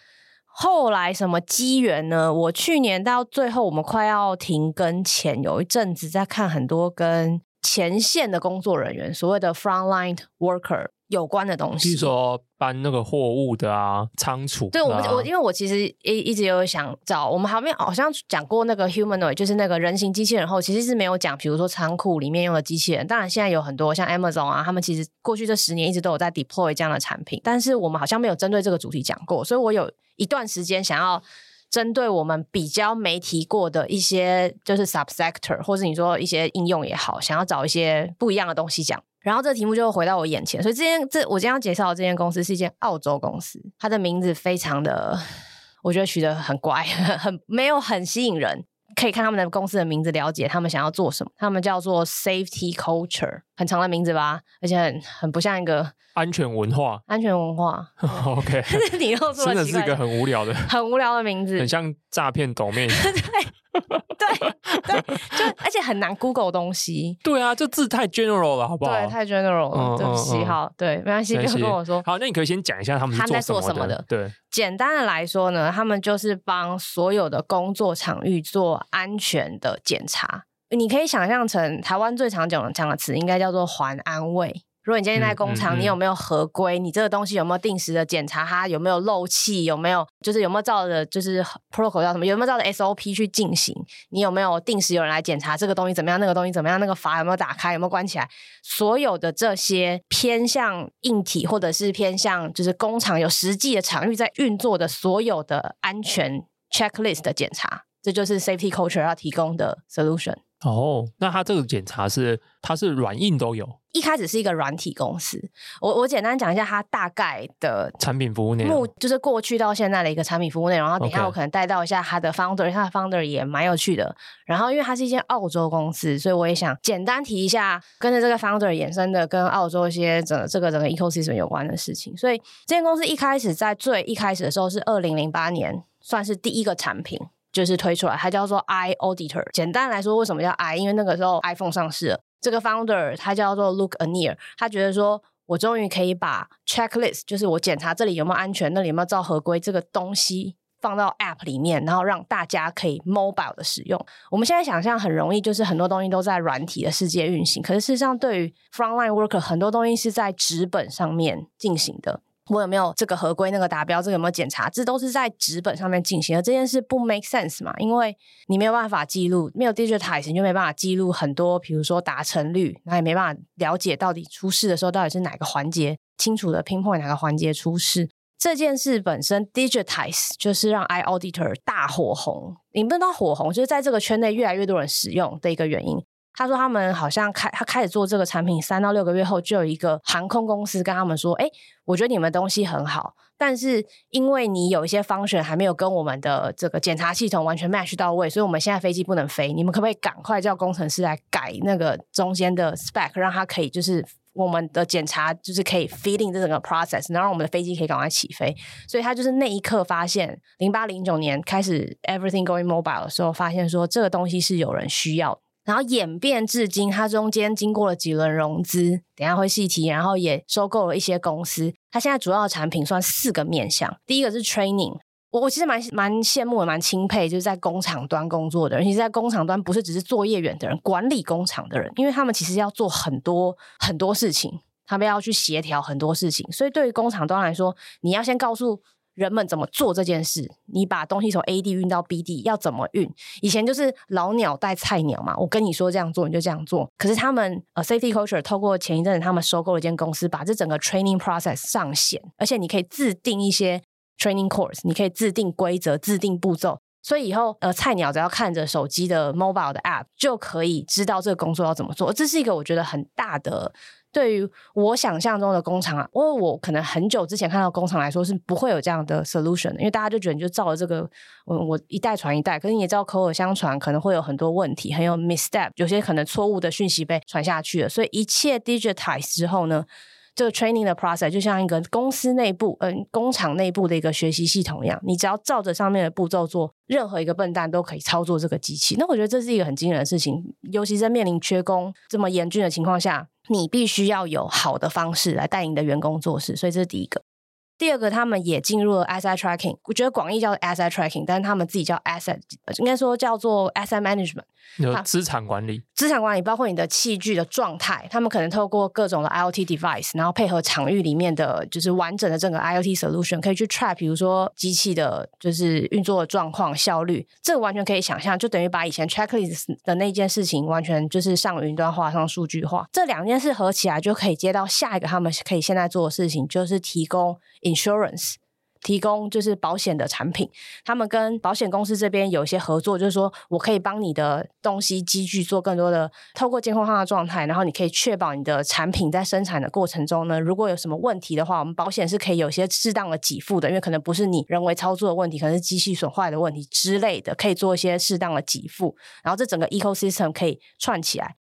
后来什么机缘呢？我去年到最后我们快要停更前，有一阵子在看很多跟前线的工作人员，所谓的 frontline worker。有关的东西，比如说搬那个货物的啊，仓储、啊。对，我们我因为我其实一一直有想找，我们还没有好像讲过那个 humanoid，就是那个人形机器人后，其实是没有讲，比如说仓库里面用的机器人。当然现在有很多像 Amazon 啊，他们其实过去这十年一直都有在 deploy 这样的产品，但是我们好像没有针对这个主题讲过，所以我有一段时间想要针对我们比较没提过的一些，就是 subsector，或是你说一些应用也好，想要找一些不一样的东西讲。然后这个题目就回到我眼前，所以这间这我今天要介绍的这间公司是一间澳洲公司，它的名字非常的，我觉得取得很怪，很没有很吸引人。可以看他们的公司的名字，了解他们想要做什么。他们叫做 Safety Culture，很长的名字吧，而且很很不像一个安全文化。安全文化，OK，你又说真的是一个很无聊的、很无聊的名字，很像诈骗抖妹。对。对对，就而且很难 Google 东西。对啊，这字太 general 了，好不好？对，太 general 了，嗯、对不起。好、嗯，对，没关系，不要跟我说。好，那你可以先讲一下他们。他在做什么的？对，简单的来说呢，他们就是帮所有的工作场域做安全的检查。你可以想象成台湾最常讲的讲的词，应该叫做环安卫。如果你今天在工厂，你有没有合规？你这个东西有没有定时的检查？它有没有漏气？有没有就是有没有照着就是 protocol 叫什么？有没有照着 SOP 去进行？你有没有定时有人来检查这个东西怎么样？那个东西怎么样？那个阀有没有打开？有没有关起来？所有的这些偏向硬体或者是偏向就是工厂有实际的场域在运作的所有的安全 checklist 的检查，这就是 safety culture 要提供的 solution。哦，那它这个检查是它是软硬都有。一开始是一个软体公司，我我简单讲一下它大概的产品服务内容，就是过去到现在的一个产品服务内容。然后等一下我可能带到一下它的 founder，它的 founder 也蛮有趣的。然后因为它是一间澳洲公司，所以我也想简单提一下跟着这个 founder 衍生的跟澳洲一些整这个整个 ecosystem 有关的事情。所以这间公司一开始在最一开始的时候是二零零八年，算是第一个产品。就是推出来，它叫做 i Auditor。简单来说，为什么叫 i？因为那个时候 iPhone 上市了。这个 founder 他叫做 Luke Anir，他觉得说，我终于可以把 checklist，就是我检查这里有没有安全，那里有没有照合规这个东西放到 app 里面，然后让大家可以 mobile 的使用。我们现在想象很容易，就是很多东西都在软体的世界运行，可是事实上，对于 frontline worker，很多东西是在纸本上面进行的。我有没有这个合规，那个达标，这个有没有检查？这都是在纸本上面进行的。这件事不 make sense 嘛？因为你没有办法记录，没有 digitize，你就没办法记录很多，比如说达成率，那也没办法了解到底出事的时候到底是哪个环节，清楚的 pinpoint 哪个环节出事。这件事本身 digitize 就是让 iAuditor 大火红，你不知道火红，就是在这个圈内越来越多人使用的一个原因。他说他们好像开他开始做这个产品三到六个月后，就有一个航空公司跟他们说：“哎，我觉得你们东西很好，但是因为你有一些 function 还没有跟我们的这个检查系统完全 match 到位，所以我们现在飞机不能飞。你们可不可以赶快叫工程师来改那个中间的 spec，让它可以就是我们的检查就是可以 feeding 这整个 process，然后让我们的飞机可以赶快起飞。所以他就是那一刻发现，零八零九年开始 everything going mobile 的时候，发现说这个东西是有人需要。”然后演变至今，它中间经过了几轮融资，等下会细提，然后也收购了一些公司。它现在主要的产品算四个面向，第一个是 training，我我其实蛮蛮羡慕、也蛮钦佩，就是在工厂端工作的人，尤其是在工厂端不是只是作业员的人，管理工厂的人，因为他们其实要做很多很多事情，他们要去协调很多事情，所以对于工厂端来说，你要先告诉。人们怎么做这件事？你把东西从 A 地运到 B 地要怎么运？以前就是老鸟带菜鸟嘛，我跟你说这样做你就这样做。可是他们呃 Safety Culture 透过前一阵子他们收购了一间公司，把这整个 training process 上线，而且你可以自定一些 training course，你可以自定规则、自定步骤，所以以后呃菜鸟只要看着手机的 mobile 的 app 就可以知道这个工作要怎么做。这是一个我觉得很大的。对于我想象中的工厂啊，因为我可能很久之前看到工厂来说是不会有这样的 solution 的，因为大家就觉得你就照了这个，我我一代传一代，可是你也知道口耳相传可能会有很多问题，很有 misstep，有些可能错误的讯息被传下去了，所以一切 digitize 之后呢，这个 training 的 process 就像一个公司内部，嗯、工厂内部的一个学习系统一样，你只要照着上面的步骤做，任何一个笨蛋都可以操作这个机器。那我觉得这是一个很惊人的事情，尤其在面临缺工这么严峻的情况下。你必须要有好的方式来带你的员工做事，所以这是第一个。第二个，他们也进入了 asset tracking，我觉得广义叫 asset tracking，但是他们自己叫 asset，应该说叫做 asset management，有资产管理。资产管理包括你的器具的状态，他们可能透过各种的 IoT device，然后配合场域里面的就是完整的整个 IoT solution，可以去 track，比如说机器的就是运作的状况、效率，这个完全可以想象，就等于把以前 checklist 的那件事情完全就是上云端化、上数据化，这两件事合起来就可以接到下一个他们可以现在做的事情，就是提供。Insurance 提供就是保险的产品，他们跟保险公司这边有一些合作，就是说我可以帮你的东西机具做更多的透过监控它的状态，然后你可以确保你的产品在生产的过程中呢，如果有什么问题的话，我们保险是可以有些适当的给付的，因为可能不是你人为操作的问题，可能是机器损坏的问题之类的，可以做一些适当的给付，然后这整个 ecosystem 可以串起来。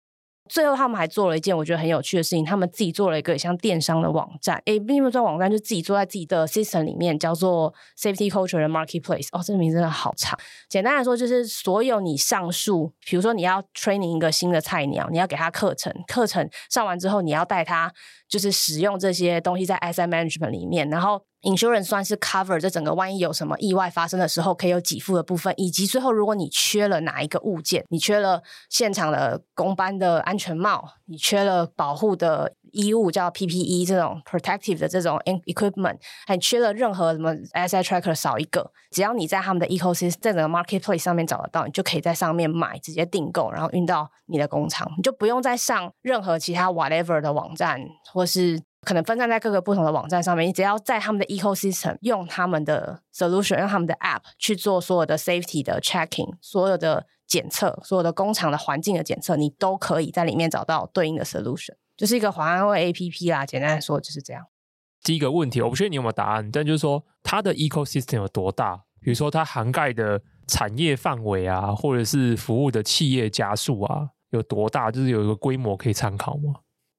最后他们还做了一件我觉得很有趣的事情，他们自己做了一个像电商的网站，诶，并不是网站，就自己做在自己的 system 里面，叫做 Safety Culture Marketplace。哦，这个名字真的好长。简单来说，就是所有你上述，比如说你要 training 一个新的菜鸟，你要给他课程，课程上完之后，你要带他就是使用这些东西在 asset management 里面，然后。Insurance 算是 cover 这整个万一有什么意外发生的时候可以有给付的部分，以及最后如果你缺了哪一个物件，你缺了现场的公班的安全帽，你缺了保护的衣物叫 PPE 这种 protective 的这种 equipment，还缺了任何什么 ss tracker 少一个，只要你在他们的 ecosystem 在整个 marketplace 上面找得到，你就可以在上面买，直接订购，然后运到你的工厂，你就不用再上任何其他 whatever 的网站或是。可能分散在各个不同的网站上面，你只要在他们的 ecosystem 用他们的 solution，用他们的 app 去做所有的 safety 的 checking，所有的检测，所有的工厂的环境的检测，你都可以在里面找到对应的 solution，就是一个华安会 app 啦。简单来说就是这样。第一个问题，我不确定你有没有答案，但就是说它的 ecosystem 有多大？比如说它涵盖的产业范围啊，或者是服务的企业加速啊，有多大？就是有一个规模可以参考吗？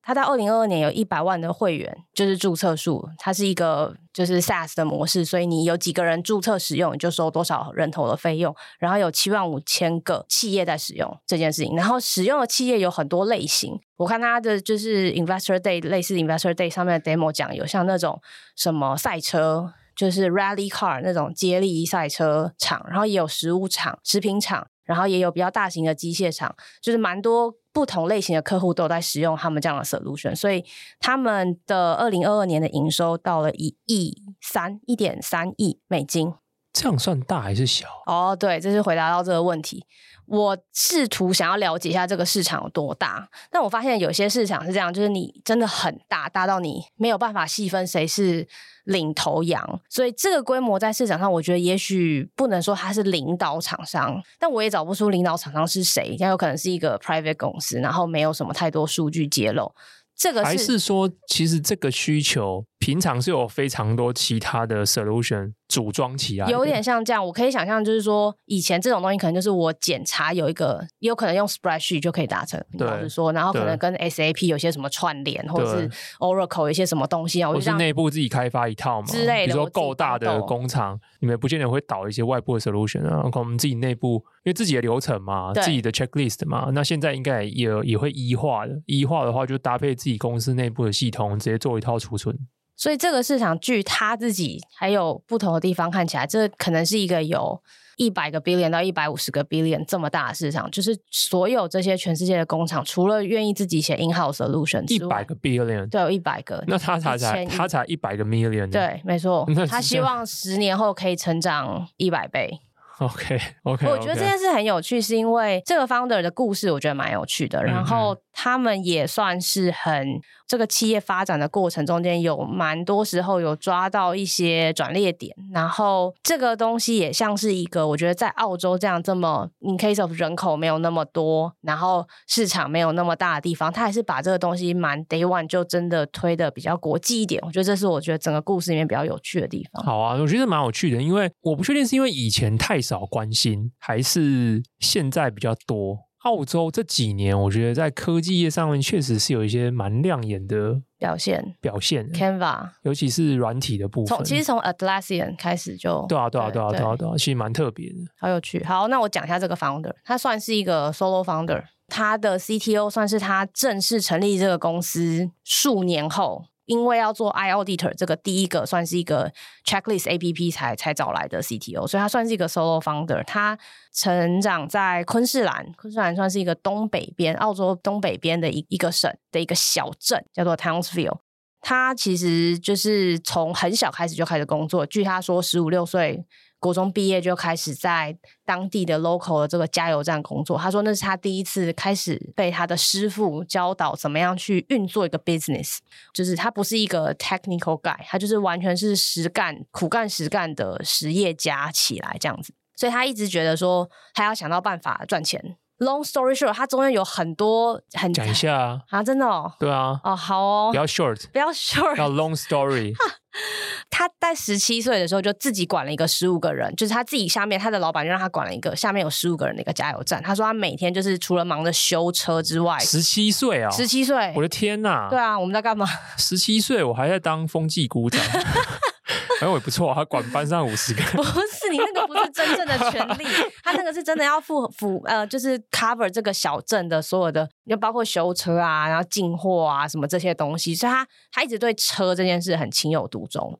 它在二零二二年有一百万的会员，就是注册数。它是一个就是 SaaS 的模式，所以你有几个人注册使用，你就收多少人头的费用。然后有七万五千个企业在使用这件事情。然后使用的企业有很多类型。我看它的就是 Investor Day 类似 Investor Day 上面的 demo 讲，有像那种什么赛车，就是 Rally Car 那种接力赛车场，然后也有食物厂、食品厂，然后也有比较大型的机械厂，就是蛮多。不同类型的客户都有在使用他们这样的 solution，所以他们的二零二二年的营收到了一亿三，一点三亿美金。这样算大还是小？哦，对，这是回答到这个问题。我试图想要了解一下这个市场有多大，但我发现有些市场是这样，就是你真的很大，大到你没有办法细分谁是领头羊。所以这个规模在市场上，我觉得也许不能说它是领导厂商，但我也找不出领导厂商是谁。也有可能是一个 private 公司，然后没有什么太多数据揭露。这个是还是说，其实这个需求平常是有非常多其他的 solution 组装起来，有点像这样。我可以想象，就是说以前这种东西可能就是我检查有一个，也有可能用 spreadsheet 就可以达成。对，老实说，然后可能跟 SAP 有些什么串联，或者是 Oracle 有些什什么东西啊，我是内部自己开发一套嘛之类的。比如说够大的工厂，你们不见得会导一些外部的 solution 啊，可能我们自己内部因为自己的流程嘛，自己的 checklist 嘛，那现在应该也也会 E 化的。E 化的话，就搭配自己公司内部的系统，直接做一套储存。所以这个市场，据他自己还有不同的地方看起来，这可能是一个有一百个 billion 到一百五十个 billion 这么大的市场。就是所有这些全世界的工厂，除了愿意自己写 in-house solution，一百个 billion，对，有一百个。那他才才他才一百个 million，对，没错。他希望十年后可以成长一百倍。OK OK，我觉得这件事很有趣，是因为这个 founder 的故事，我觉得蛮有趣的。然后他们也算是很这个企业发展的过程中间，有蛮多时候有抓到一些转捩点。然后这个东西也像是一个，我觉得在澳洲这样这么 in case of 人口没有那么多，然后市场没有那么大的地方，他还是把这个东西蛮 day one 就真的推的比较国际一点。我觉得这是我觉得整个故事里面比较有趣的地方。好啊，我觉得蛮有趣的，因为我不确定是因为以前太。少关心还是现在比较多。澳洲这几年，我觉得在科技业上面确实是有一些蛮亮眼的表现。表现，Canva，尤其是软体的部分。其实从 Atlassian 开始就对啊，对啊，对啊，对啊，对啊，其实蛮特别的，好有趣。好，那我讲一下这个 founder，他算是一个 solo founder，他的 CTO 算是他正式成立这个公司数年后。因为要做 i auditor 这个第一个算是一个 checklist APP 才才找来的 CTO，所以他算是一个 solo founder。他成长在昆士兰，昆士兰算是一个东北边澳洲东北边的一一个省的一个小镇，叫做 Townsville。他其实就是从很小开始就开始工作，据他说十五六岁。国中毕业就开始在当地的 local 的这个加油站工作。他说那是他第一次开始被他的师傅教导怎么样去运作一个 business，就是他不是一个 technical guy，他就是完全是实干、苦干实干的实业家起来这样子。所以他一直觉得说他要想到办法赚钱。Long story short，他中间有很多很讲一下啊，啊，真的哦，对啊，哦，好哦，不要 short，不要 short，要 long story。他在十七岁的时候就自己管了一个十五个人，就是他自己下面他的老板就让他管了一个下面有十五个人的一个加油站。他说他每天就是除了忙着修车之外，十七岁啊，十七岁，我的天呐！对啊，我们在干嘛？十七岁我还在当风纪股长。哎，我也不错，他管班上五十个。不是你那个不是真正的权利，他那个是真的要付付呃，就是 cover 这个小镇的所有的，就包括修车啊，然后进货啊什么这些东西，所以他他一直对车这件事很情有独钟。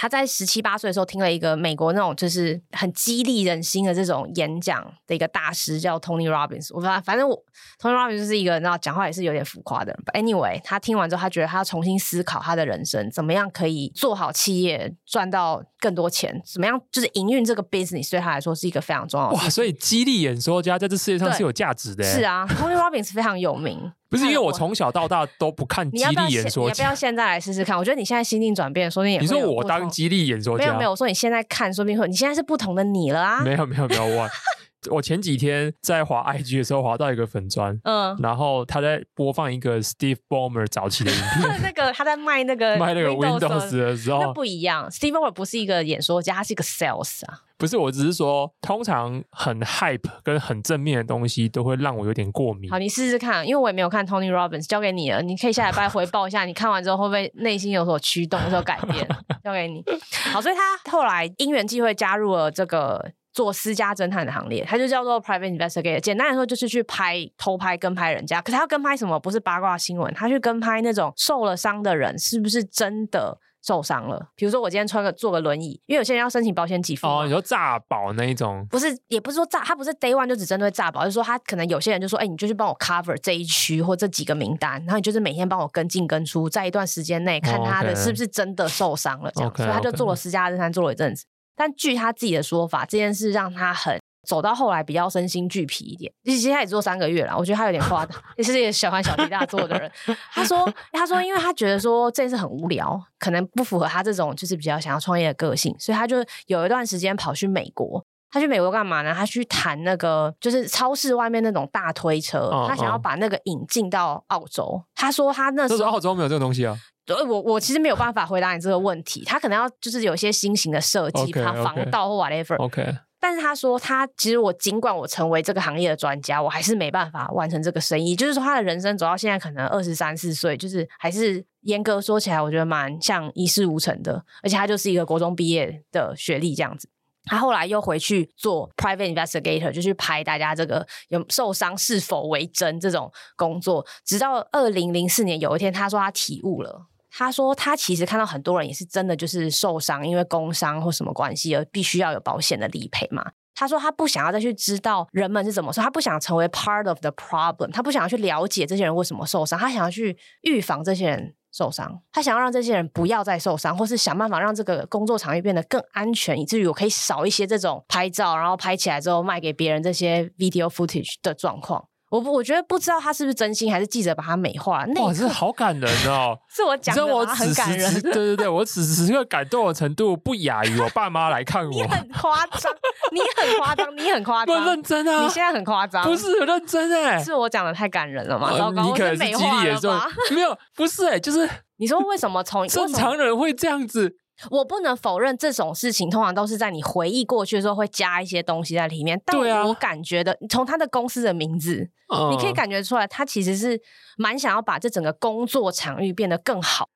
他在十七八岁的时候听了一个美国那种就是很激励人心的这种演讲的一个大师叫 Tony Robbins。我反反正我 Tony Robbins 是一个然后讲话也是有点浮夸的。anyway，他听完之后，他觉得他要重新思考他的人生，怎么样可以做好企业，赚到更多钱，怎么样就是营运这个 business 对他来说是一个非常重要的。哇，所以激励演说家在这世界上是有价值的。是啊，Tony Robbins 非常有名。不是因为我从小到大都不看 激励演说，你要不要现在来试试看？我觉得你现在心境转变，说不定也。你说我当激励演说家？没有没有，我说你现在看，说不定会，你现在是不同的你了啊！没有没有没有我，我前几天在滑 IG 的时候滑到一个粉砖，嗯，然后他在播放一个 Steve Ballmer 早期的影片，那个他在卖那个 卖那个 Windows 的时候，那不一样。Steve Ballmer 不是一个演说家，他是一个 sales 啊。不是，我只是说，通常很 hype 跟很正面的东西都会让我有点过敏。好，你试试看，因为我也没有看 Tony Robbins，交给你了。你可以下礼拜回报一下，你看完之后会不会内心有所驱动，有所改变？交给你。好，所以他后来因缘际会加入了这个做私家侦探的行列，他就叫做 Private Investigator。简单来说，就是去拍、偷拍、跟拍人家。可是他要跟拍什么？不是八卦新闻，他去跟拍那种受了伤的人，是不是真的？受伤了，比如说我今天穿个坐个轮椅，因为有些人要申请保险给付哦，你说诈保那一种，不是，也不是说诈，他不是 day one 就只针对诈保，就是说他可能有些人就说，哎、欸，你就去帮我 cover 这一区或这几个名单，然后你就是每天帮我跟进跟出，在一段时间内看他的是不是真的受伤了，这样，okay. 所以他就做了私家侦探，做了一阵子。但据他自己的说法，这件事让他很。走到后来比较身心俱疲一点，其实他也做三个月了，我觉得他有点夸张，也是一个小看小题大做的人。他说，他说，因为他觉得说这件事很无聊，可能不符合他这种就是比较想要创业的个性，所以他就有一段时间跑去美国。他去美国干嘛呢？他去谈那个就是超市外面那种大推车，哦、他想要把那个引进到澳洲。他说他那时候澳洲没有这个东西啊。对，我我其实没有办法回答你这个问题。他可能要就是有一些新型的设计，怕、防盗或 whatever。OK。但是他说，他其实我尽管我成为这个行业的专家，我还是没办法完成这个生意。就是说，他的人生走到现在，可能二十三四岁，就是还是严格说起来，我觉得蛮像一事无成的。而且他就是一个国中毕业的学历这样子。他后来又回去做 private investigator，就去拍大家这个有受伤是否为真这种工作。直到二零零四年有一天，他说他体悟了。他说：“他其实看到很多人也是真的就是受伤，因为工伤或什么关系而必须要有保险的理赔嘛。”他说：“他不想要再去知道人们是怎么说，他不想成为 part of the problem，他不想要去了解这些人为什么受伤，他想要去预防这些人受伤，他想要让这些人不要再受伤，或是想办法让这个工作场域变得更安全，以至于我可以少一些这种拍照，然后拍起来之后卖给别人这些 video footage 的状况。”我不，我觉得不知道他是不是真心，还是记者把他美化。那哇，这好感人哦！是我讲的吗？很感人。对对对，我此时此刻感动的程度不亚于我爸妈来看 我。你很夸张，你很夸张，你很夸 张。不认真啊！你现在很夸张，不是很认真哎。是我讲的太感人了吗？糟糕，你可能是激励的时候没有，不是哎，就是你说为什么从正常人会这样子？我不能否认这种事情通常都是在你回忆过去的时候会加一些东西在里面，但我感觉的从他的公司的名字，你可以感觉出来，他其实是蛮想要把这整个工作场域变得更好。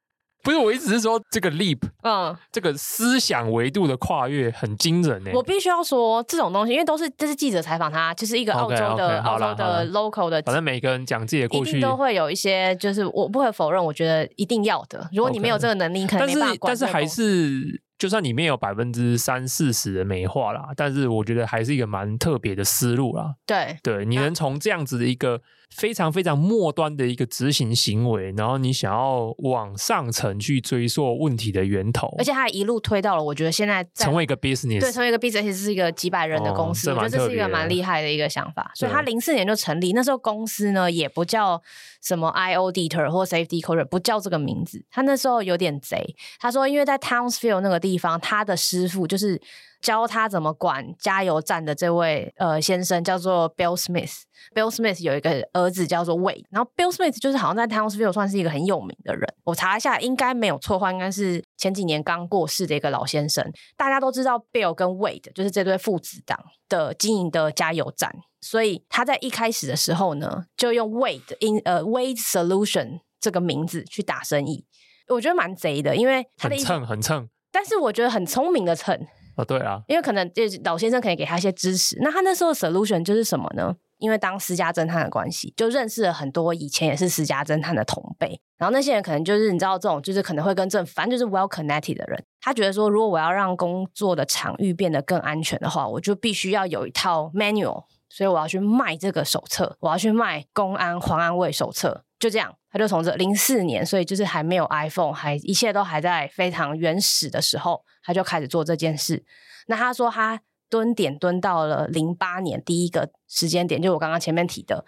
不是，我意思是说，这个 leap，嗯，这个思想维度的跨越很惊人呢。我必须要说，这种东西，因为都是这是记者采访他，就是一个澳洲的 okay, okay, 澳洲的 local 的，反正每个人讲自己的过去，一定都会有一些，就是我不会否认，我觉得一定要的。如果你没有这个能力，你可能没办法管。但是，但是还是。就算里面有百分之三四十的美化啦，但是我觉得还是一个蛮特别的思路啦。对对，你能从这样子的一个非常非常末端的一个执行行为，然后你想要往上层去追溯问题的源头，而且他一路推到了，我觉得现在，在成为一个 business，对，成为一个 business，是一个几百人的公司，哦、我觉得这是一个蛮厉害的一个想法。所以他零四年就成立，那时候公司呢也不叫什么 iAuditor 或 Safety Coder，不叫这个名字。他那时候有点贼，他说因为在 Townsville 那个地地方，他的师傅就是教他怎么管加油站的这位呃先生叫做 Bill Smith。Bill Smith 有一个儿子叫做 Wade，然后 Bill Smith 就是好像在 Townsville 算是一个很有名的人。我查一下，应该没有错的话，应该是前几年刚过世的一个老先生。大家都知道 Bill 跟 Wade 就是这对父子档的经营的加油站，所以他在一开始的时候呢，就用 Wade in 呃 Wade Solution 这个名字去打生意。我觉得蛮贼的，因为他的很蹭很蹭，但是我觉得很聪明的蹭哦，对啊，因为可能就是老先生可以给他一些支持。那他那时候的 solution 就是什么呢？因为当私家侦探的关系，就认识了很多以前也是私家侦探的同辈，然后那些人可能就是你知道这种，就是可能会跟政府，反正就是 well connected 的人。他觉得说，如果我要让工作的场域变得更安全的话，我就必须要有一套 manual，所以我要去卖这个手册，我要去卖公安黄安卫手册。就这样，他就从这零四年，所以就是还没有 iPhone，还一切都还在非常原始的时候，他就开始做这件事。那他说他蹲点蹲到了零八年第一个时间点，就我刚刚前面提的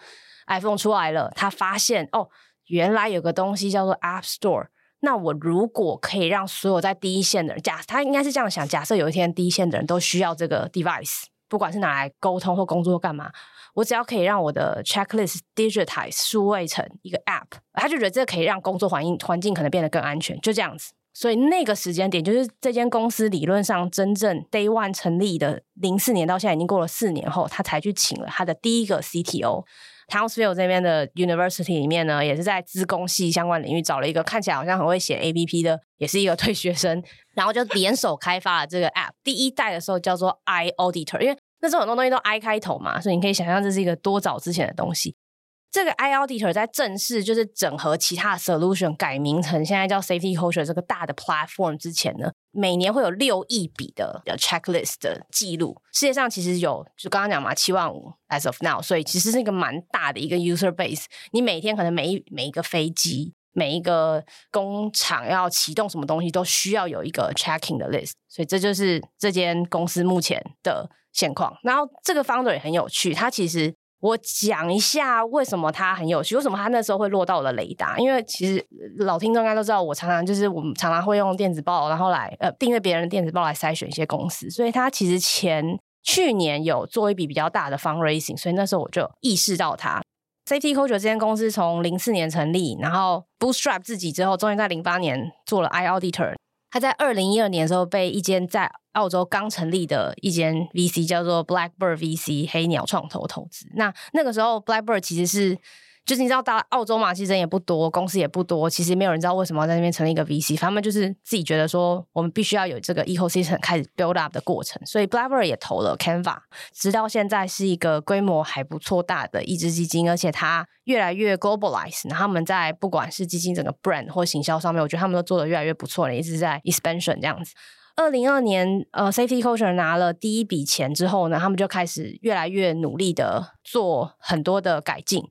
iPhone 出来了，他发现哦，原来有个东西叫做 App Store。那我如果可以让所有在第一线的人，假他应该是这样想，假设有一天第一线的人都需要这个 device，不管是拿来沟通或工作干嘛。我只要可以让我的 checklist digitize 数位成一个 app，他就觉得这可以让工作环境环境可能变得更安全，就这样子。所以那个时间点就是这间公司理论上真正 day one 成立的零四年到现在已经过了四年后，他才去请了他的第一个 CTO。Townsville 这边的 University 里面呢，也是在资工系相关领域找了一个看起来好像很会写 APP 的，也是一个退学生，然后就联手开发了这个 app。第一代的时候叫做 iAuditor，因为那时候很多东西都 I 开头嘛，所以你可以想象这是一个多早之前的东西。这个 iAuditor 在正式就是整合其他 solution 改名成现在叫 SafetyCulture 这个大的 platform 之前呢，每年会有六亿笔的 checklist 的记录。世界上其实有就刚刚讲嘛，七万五 as of now，所以其实是一个蛮大的一个 user base。你每天可能每一每一个飞机、每一个工厂要启动什么东西，都需要有一个 checking 的 list。所以这就是这间公司目前的。现况，然后这个 founder 也很有趣。他其实我讲一下为什么他很有趣，为什么他那时候会落到我的雷达？因为其实老听众应该都知道，我常常就是我们常常会用电子报，然后来呃订阅别人的电子报来筛选一些公司。所以他其实前去年有做一笔比较大的 fundraising，所以那时候我就意识到他 CT Culture 这间公司从零四年成立，然后 bootstrap 自己之后，终于在零八年做了 iAuditor。他在二零一二年的时候被一间在澳洲刚成立的一间 VC 叫做 Blackbird VC 黑鸟创投投资。那那个时候 Blackbird 其实是。就是你知道，大澳洲嘛，其实人也不多，公司也不多，其实没有人知道为什么要在那边成立一个 VC。他们就是自己觉得说，我们必须要有这个 ecosystem 开始 build up 的过程。所以 Blackbird 也投了 Canva，直到现在是一个规模还不错大的一支基金，而且它越来越 globalize。然后他们在不管是基金整个 brand 或行销上面，我觉得他们都做的越来越不错了，一直在 expansion 这样子。二零二年，呃，SafetyCulture 拿了第一笔钱之后呢，他们就开始越来越努力的做很多的改进。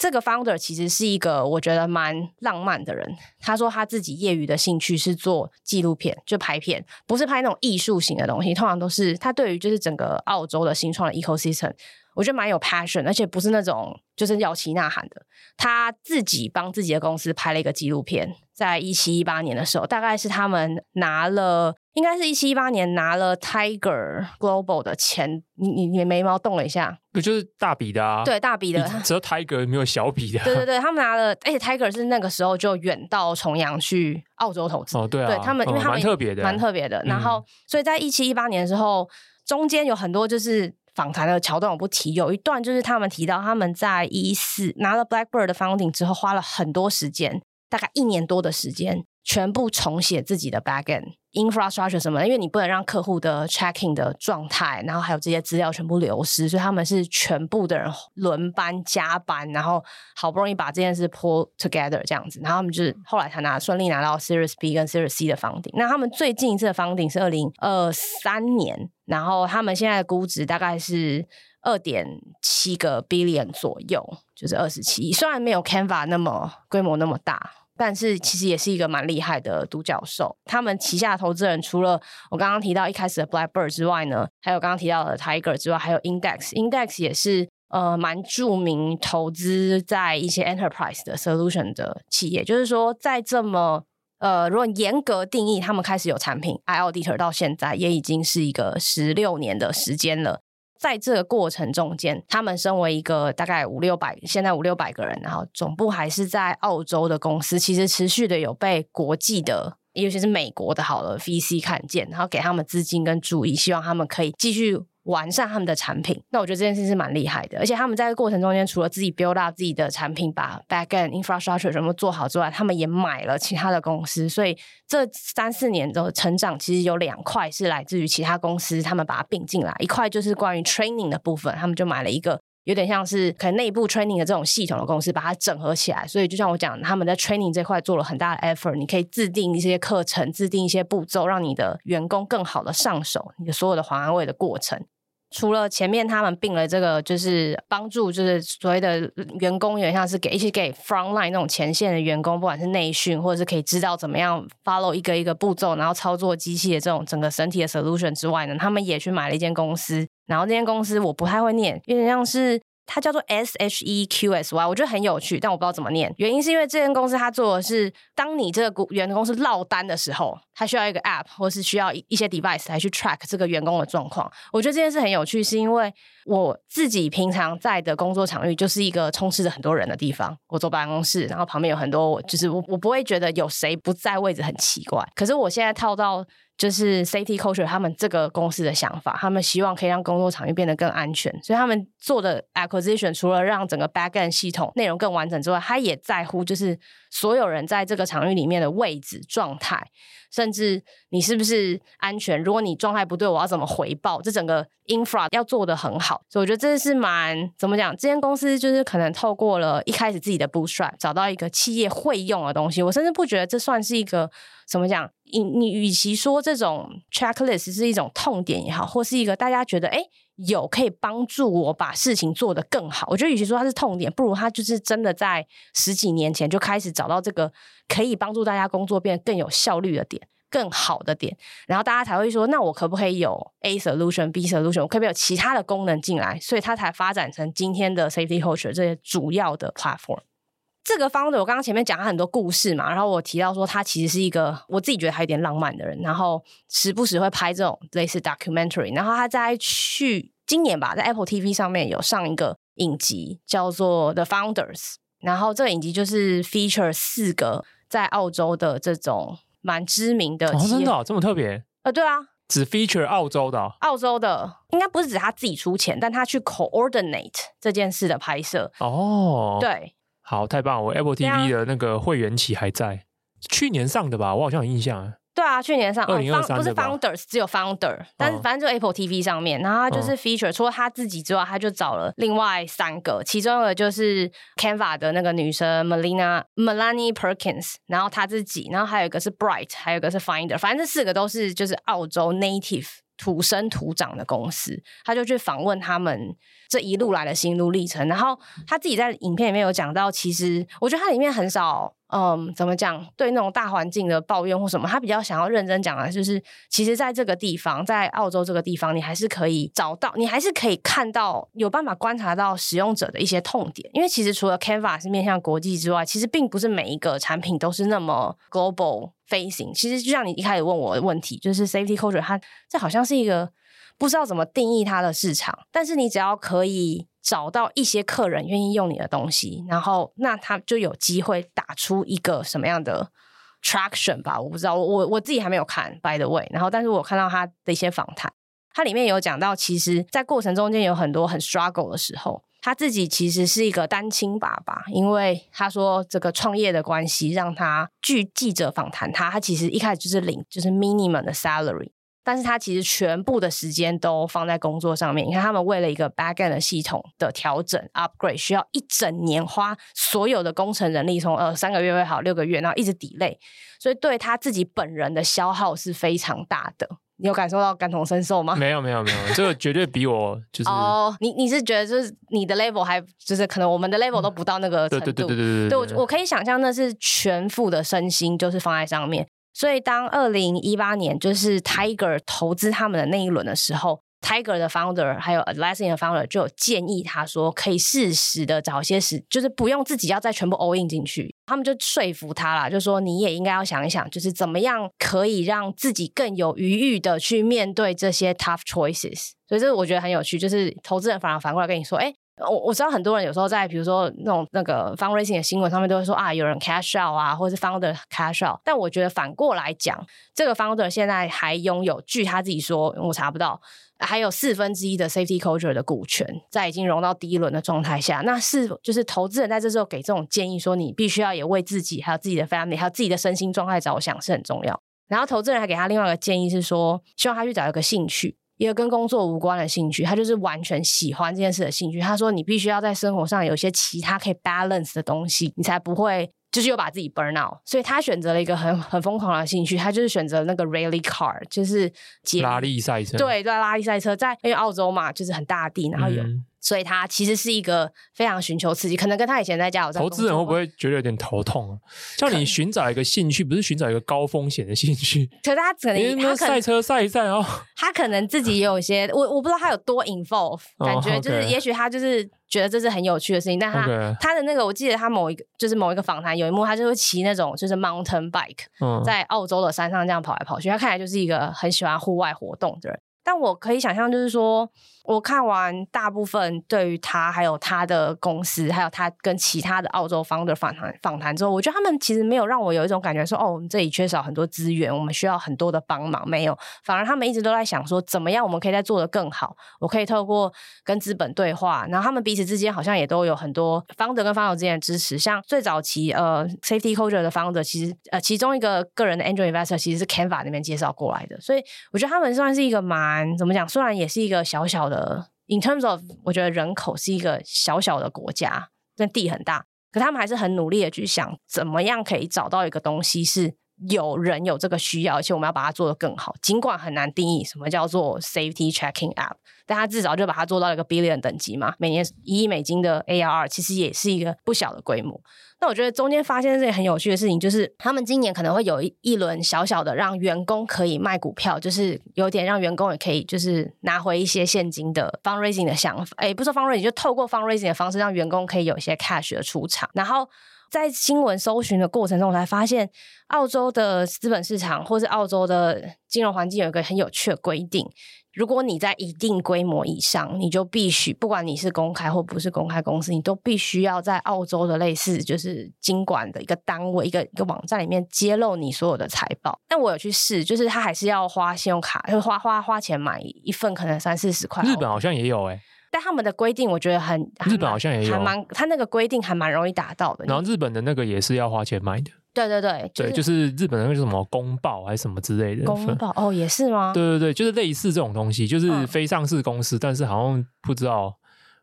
这个 founder 其实是一个我觉得蛮浪漫的人。他说他自己业余的兴趣是做纪录片，就拍片，不是拍那种艺术型的东西，通常都是他对于就是整个澳洲的新创的 ecosystem，我觉得蛮有 passion，而且不是那种就是摇旗呐喊的。他自己帮自己的公司拍了一个纪录片，在一七一八年的时候，大概是他们拿了。应该是一七一八年拿了 Tiger Global 的钱，你你你眉毛动了一下，不就是大笔的啊？对，大笔的，只有 Tiger 没有小笔的。对对对，他们拿了，而且 Tiger 是那个时候就远到重洋去澳洲投资。哦，对啊，对他们，因为他们蛮特别的，蛮特别的。然后，嗯、所以在一七一八年的时候，中间有很多就是访谈的桥段，我不提。有一段就是他们提到他们在一四拿了 Blackbird 的 founding 之后，花了很多时间，大概一年多的时间，全部重写自己的 backend。infrastructure 什么的，因为你不能让客户的 checking 的状态，然后还有这些资料全部流失，所以他们是全部的人轮班加班，然后好不容易把这件事 pull together 这样子，然后他们就是后来才拿顺利拿到 Series B 跟 Series C 的 funding。那他们最近一次的 funding 是二零二三年，然后他们现在的估值大概是二点七个 billion 左右，就是二十七亿，虽然没有 Canva 那么规模那么大。但是其实也是一个蛮厉害的独角兽。他们旗下投资人除了我刚刚提到一开始的 Blackbird 之外呢，还有刚刚提到的 Tiger 之外，还有 Index。Index 也是呃蛮著名投资在一些 Enterprise 的 Solution 的企业。就是说，在这么呃，如果严格定义，他们开始有产品，iAuditor 到现在也已经是一个十六年的时间了。在这个过程中间，他们身为一个大概五六百，现在五六百个人，然后总部还是在澳洲的公司，其实持续的有被国际的，尤其是美国的好了 VC 看见，然后给他们资金跟注意，希望他们可以继续。完善他们的产品，那我觉得这件事是蛮厉害的。而且他们在这过程中间，除了自己 build up 自己的产品，把 back end infrastructure 全部做好之外，他们也买了其他的公司。所以这三四年的成长，其实有两块是来自于其他公司，他们把它并进来。一块就是关于 training 的部分，他们就买了一个。有点像是可能内部 training 的这种系统的公司，把它整合起来。所以就像我讲，他们在 training 这块做了很大的 effort。你可以制定一些课程，制定一些步骤，让你的员工更好的上手你的所有的环安卫的过程。除了前面他们并了这个，就是帮助，就是所谓的员工，有点像是给一起给 frontline 那种前线的员工，不管是内训或者是可以知道怎么样 follow 一个一个步骤，然后操作机器的这种整个整体的 solution 之外呢，他们也去买了一间公司，然后这间公司我不太会念，有点像是。它叫做 S H E Q S Y，我觉得很有趣，但我不知道怎么念。原因是因为这间公司它做的是，当你这个员工是落单的时候，它需要一个 App 或是需要一些 device 来去 track 这个员工的状况。我觉得这件事很有趣，是因为我自己平常在的工作场域就是一个充斥着很多人的地方。我坐办公室，然后旁边有很多，就是我我不会觉得有谁不在位置很奇怪。可是我现在套到。就是 Safety Culture 他们这个公司的想法，他们希望可以让工作场域变得更安全，所以他们做的 acquisition 除了让整个 backend 系统内容更完整之外，他也在乎就是所有人在这个场域里面的位置状态。甚至你是不是安全？如果你状态不对，我要怎么回报？这整个 infra 要做得很好，所以我觉得这是蛮怎么讲？这间公司就是可能透过了一开始自己的 bootstrap 找到一个企业会用的东西。我甚至不觉得这算是一个怎么讲？你你与其说这种 checklist 是一种痛点也好，或是一个大家觉得诶有可以帮助我把事情做得更好，我觉得与其说它是痛点，不如它就是真的在十几年前就开始找到这个可以帮助大家工作变得更有效率的点。更好的点，然后大家才会说，那我可不可以有 A solution、B solution？我可不可以有其他的功能进来？所以它才发展成今天的 Safety Culture 这些主要的 platform。这个 founder 我刚刚前面讲了很多故事嘛，然后我提到说他其实是一个我自己觉得他有点浪漫的人，然后时不时会拍这种类似 documentary。然后他在去今年吧，在 Apple TV 上面有上一个影集叫做 The Founders，然后这个影集就是 feature 四个在澳洲的这种。蛮知名的，哦，真的哦，这么特别？呃，对啊，只 feature 澳洲的哦，澳洲的应该不是指他自己出钱，但他去 coordinate 这件事的拍摄哦。对，好，太棒了！我 Apple TV 的那个会员期还在，去年上的吧？我好像有印象。对啊，去年上二零二三不是 Founders，只有 Founder，但是反正就 Apple TV 上面，然后他就是 feature，除了他自己之外，他就找了另外三个，其中一个就是 Canva 的那个女生 Melina Melanie Perkins，然后他自己，然后还有一个是 Bright，还有一个是 Finder，反正这四个都是就是澳洲 native 土生土长的公司，他就去访问他们这一路来的心路历程，然后他自己在影片里面有讲到，其实我觉得他里面很少。嗯，怎么讲？对那种大环境的抱怨或什么，他比较想要认真讲的，就是其实在这个地方，在澳洲这个地方，你还是可以找到，你还是可以看到，有办法观察到使用者的一些痛点。因为其实除了 Canva 是面向国际之外，其实并不是每一个产品都是那么 global facing。其实就像你一开始问我的问题，就是 Safety Culture，它这好像是一个不知道怎么定义它的市场，但是你只要可以。找到一些客人愿意用你的东西，然后那他就有机会打出一个什么样的 traction 吧？我不知道，我我自己还没有看，by the way。然后，但是我看到他的一些访谈，他里面有讲到，其实，在过程中间有很多很 struggle 的时候，他自己其实是一个单亲爸爸，因为他说这个创业的关系，让他据记者访谈他，他其实一开始就是领就是 minimum 的 salary。但是他其实全部的时间都放在工作上面。你看，他们为了一个 backend 的系统的调整 upgrade，需要一整年花所有的工程人力，从呃三个月会好六个月，然后一直 delay，所以对他自己本人的消耗是非常大的。你有感受到感同身受吗？没有，没有，没有，这个绝对比我 就是哦，oh, 你你是觉得就是你的 level 还就是可能我们的 level 都不到那个程度，对对对对对对，对我我可以想象那是全副的身心就是放在上面。所以，当二零一八年就是 Tiger 投资他们的那一轮的时候，Tiger 的 founder 还有 Atlassian 的 founder 就有建议他说，可以适时的找些时，就是不用自己要再全部 all in 进去。他们就说服他啦，就说你也应该要想一想，就是怎么样可以让自己更有余裕的去面对这些 tough choices。所以这我觉得很有趣，就是投资人反而反过来跟你说，哎。我我知道很多人有时候在比如说那种那个 fundraising 的新闻上面都会说啊，有人 cash out 啊，或者是 founder cash out。但我觉得反过来讲，这个 founder 现在还拥有，据他自己说，我查不到，还有四分之一的 safety culture 的股权，在已经融到第一轮的状态下，那是就是投资人在这时候给这种建议说，你必须要也为自己还有自己的 family 还有自己的身心状态着想是很重要。然后投资人还给他另外一个建议是说，希望他去找一个兴趣。一个跟工作无关的兴趣，他就是完全喜欢这件事的兴趣。他说：“你必须要在生活上有一些其他可以 balance 的东西，你才不会就是又把自己 burn out。”所以他选择了一个很很疯狂的兴趣，他就是选择那个 rally car，就是拉力赛车。对，对拉力赛车，在因为澳洲嘛，就是很大地，然后有。嗯所以他其实是一个非常寻求刺激，可能跟他以前在加油站。投资人会不会觉得有点头痛啊？叫你寻找一个兴趣，不是寻找一个高风险的兴趣。可是他可能他赛车赛一赛哦，他可能自己也有一些，我我不知道他有多 involve，感觉就是也许他就是觉得这是很有趣的事情，但他他的那个，我记得他某一个就是某一个访谈有一幕，他就会骑那种就是 mountain bike，在澳洲的山上这样跑来跑去，他看起来就是一个很喜欢户外活动的人。但我可以想象，就是说，我看完大部分对于他，还有他的公司，还有他跟其他的澳洲 founder 访谈访谈之后，我觉得他们其实没有让我有一种感觉说，哦，我们这里缺少很多资源，我们需要很多的帮忙，没有，反而他们一直都在想说，怎么样我们可以再做得更好。我可以透过跟资本对话，然后他们彼此之间好像也都有很多 founder 跟 founder 之间的支持。像最早期呃 Safety Culture 的 founder，其实呃其中一个个人的 angel investor 其实是 Canva 那边介绍过来的，所以我觉得他们算是一个蛮。怎么讲？虽然也是一个小小的，in terms of，我觉得人口是一个小小的国家，但地很大，可他们还是很努力的去想，怎么样可以找到一个东西是有人有这个需要，而且我们要把它做得更好。尽管很难定义什么叫做 safety checking app，但它至少就把它做到一个 billion 等级嘛，每年一亿美金的 ARR，其实也是一个不小的规模。那我觉得中间发现这件很有趣的事情，就是他们今年可能会有一一轮小小的让员工可以卖股票，就是有点让员工也可以就是拿回一些现金的 fundraising 的想法。哎，不说 fundraising，就透过 fundraising 的方式让员工可以有一些 cash 的出场。然后在新闻搜寻的过程中，我才发现澳洲的资本市场或是澳洲的金融环境有一个很有趣的规定。如果你在一定规模以上，你就必须，不管你是公开或不是公开公司，你都必须要在澳洲的类似就是金管的一个单位、一个一个网站里面揭露你所有的财报。但我有去试，就是他还是要花信用卡，就花花花钱买一份，可能三四十块。日本好像也有哎、欸，但他们的规定我觉得很，日本好像也有，还蛮，他那个规定还蛮容易达到的。然后日本的那个也是要花钱买的。对对对，就是、对，就是日本的那个什么公报还是什么之类的。公报哦，也是吗？对对对，就是类似这种东西，就是非上市公司，嗯、但是好像不知道，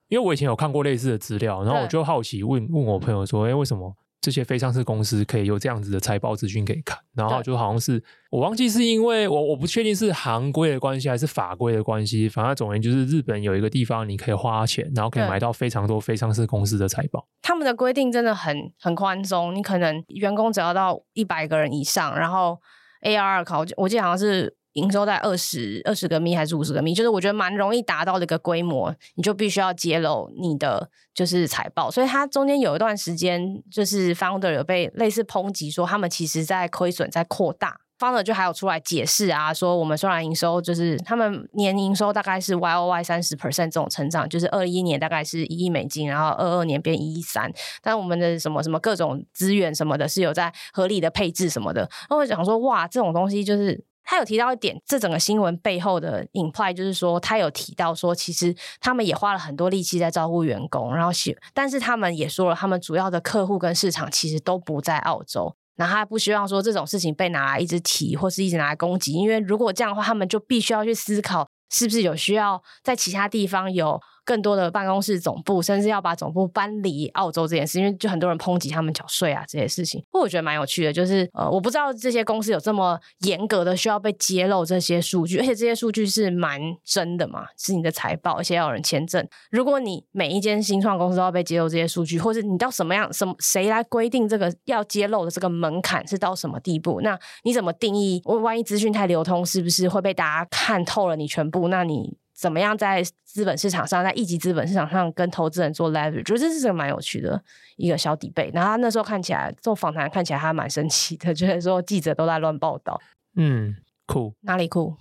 因为我以前有看过类似的资料，然后我就好奇问问我朋友说，哎，为什么？这些非上市公司可以有这样子的财报资讯可以看，然后就好像是我忘记是因为我我不确定是行规的关系还是法规的关系，反正总而言之就是日本有一个地方你可以花钱，然后可以买到非常多非上市公司的财报。他们的规定真的很很宽松，你可能员工只要到一百个人以上，然后 ARR 考，我记得好像是。营收在二十二十个米还是五十个米，就是我觉得蛮容易达到的一个规模，你就必须要揭露你的就是财报。所以它中间有一段时间，就是 founder 有被类似抨击说他们其实在亏损在扩大，founder 就还有出来解释啊，说我们虽然营收就是他们年营收大概是 Y O Y 三十 percent 这种成长，就是二一年大概是一亿美金，然后二二年变一亿三，但我们的什么什么各种资源什么的是有在合理的配置什么的，那我想说哇，这种东西就是。他有提到一点，这整个新闻背后的 imply 就是说，他有提到说，其实他们也花了很多力气在照顾员工，然后写，但是他们也说了，他们主要的客户跟市场其实都不在澳洲，那他不希望说这种事情被拿来一直提，或是一直拿来攻击，因为如果这样的话，他们就必须要去思考，是不是有需要在其他地方有。更多的办公室总部，甚至要把总部搬离澳洲这件事，因为就很多人抨击他们缴税啊这些事情。不过我觉得蛮有趣的，就是呃，我不知道这些公司有这么严格的需要被揭露这些数据，而且这些数据是蛮真的嘛，是你的财报，而且要有人签证。如果你每一间新创公司都要被揭露这些数据，或者你到什么样什么谁来规定这个要揭露的这个门槛是到什么地步？那你怎么定义？万一资讯太流通，是不是会被大家看透了你全部？那你。怎么样在资本市场上，在一级资本市场上跟投资人做 leverage，觉得这是个蛮有趣的一个小 debate。然后他那时候看起来做访谈看起来还蛮生气的，觉得说记者都在乱报道。嗯，酷，哪里酷？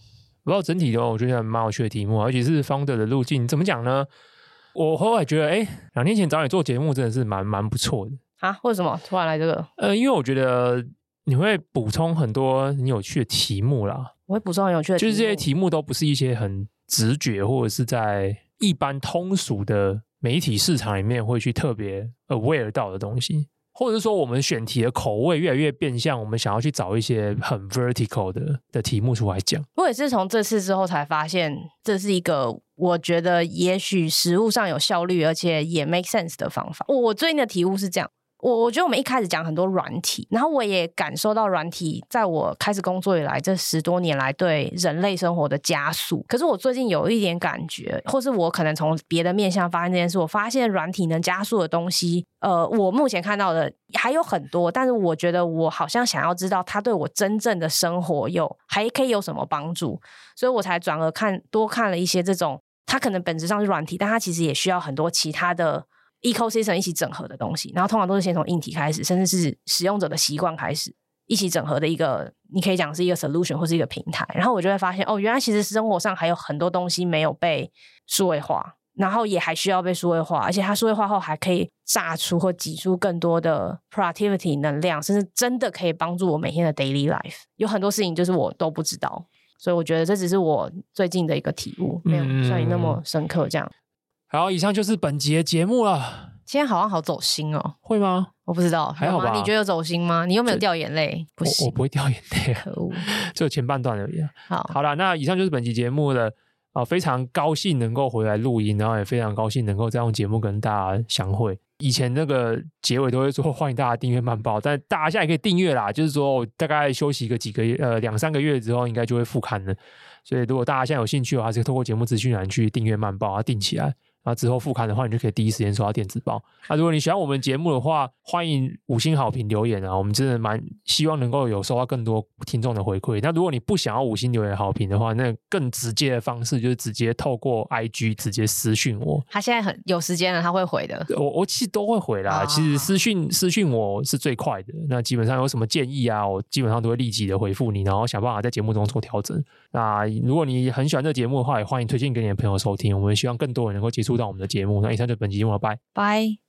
不过整体的话，我觉得蛮有趣的题目，而且是 founder 的路径怎么讲呢？我后来觉得，哎，两年前找你做节目真的是蛮蛮不错的啊。为什么突然来这个？呃，因为我觉得你会补充很多很有趣的题目啦。我会补充很有趣的题目，就是这些题目都不是一些很直觉或者是在一般通俗的媒体市场里面会去特别 aware 到的东西。或者是说，我们选题的口味越来越变相，我们想要去找一些很 vertical 的的题目出来讲。我也是从这次之后才发现，这是一个我觉得也许实务上有效率，而且也 make sense 的方法。我我最近的题目是这样。我我觉得我们一开始讲很多软体，然后我也感受到软体在我开始工作以来这十多年来对人类生活的加速。可是我最近有一点感觉，或是我可能从别的面向发现这件事，我发现软体能加速的东西，呃，我目前看到的还有很多，但是我觉得我好像想要知道它对我真正的生活有还可以有什么帮助，所以我才转而看多看了一些这种，它可能本质上是软体，但它其实也需要很多其他的。Ecosystem 一起整合的东西，然后通常都是先从硬体开始，甚至是使用者的习惯开始一起整合的一个，你可以讲是一个 solution 或是一个平台。然后我就会发现，哦，原来其实生活上还有很多东西没有被数位化，然后也还需要被数位化，而且它数位化后还可以榨出或挤出更多的 productivity 能量，甚至真的可以帮助我每天的 daily life。有很多事情就是我都不知道，所以我觉得这只是我最近的一个体悟，没有像你那么深刻这样。好，以上就是本集的节目了。今天好像好走心哦，会吗？我不知道，还好吧？你觉得有走心吗？你有没有掉眼泪？不行，我，我不会掉眼泪，可恶，只有前半段而已。好，好了，那以上就是本集节目了啊，非常高兴能够回来录音，然后也非常高兴能够再用节目跟大家相会。以前那个结尾都会说欢迎大家订阅慢报，但大家现在可以订阅啦。就是说大概休息个几个月，呃，两三个月之后应该就会复刊了。所以如果大家现在有兴趣的话，就透过节目资讯栏去订阅慢报啊，订起来。那之后复刊的话，你就可以第一时间收到电子报。那如果你喜欢我们节目的话，欢迎五星好评留言啊！我们真的蛮希望能够有收到更多听众的回馈。那如果你不想要五星留言好评的话，那更直接的方式就是直接透过 IG 直接私讯我。他现在很有时间了，他会回的。我我其实都会回啦。其实私讯私讯我是最快的。那基本上有什么建议啊，我基本上都会立即的回复你，然后想办法在节目中做调整。那如果你很喜欢这个节目的话，也欢迎推荐给你的朋友收听。我们希望更多人能够接触到我们的节目。那以上就本期节目了，拜拜。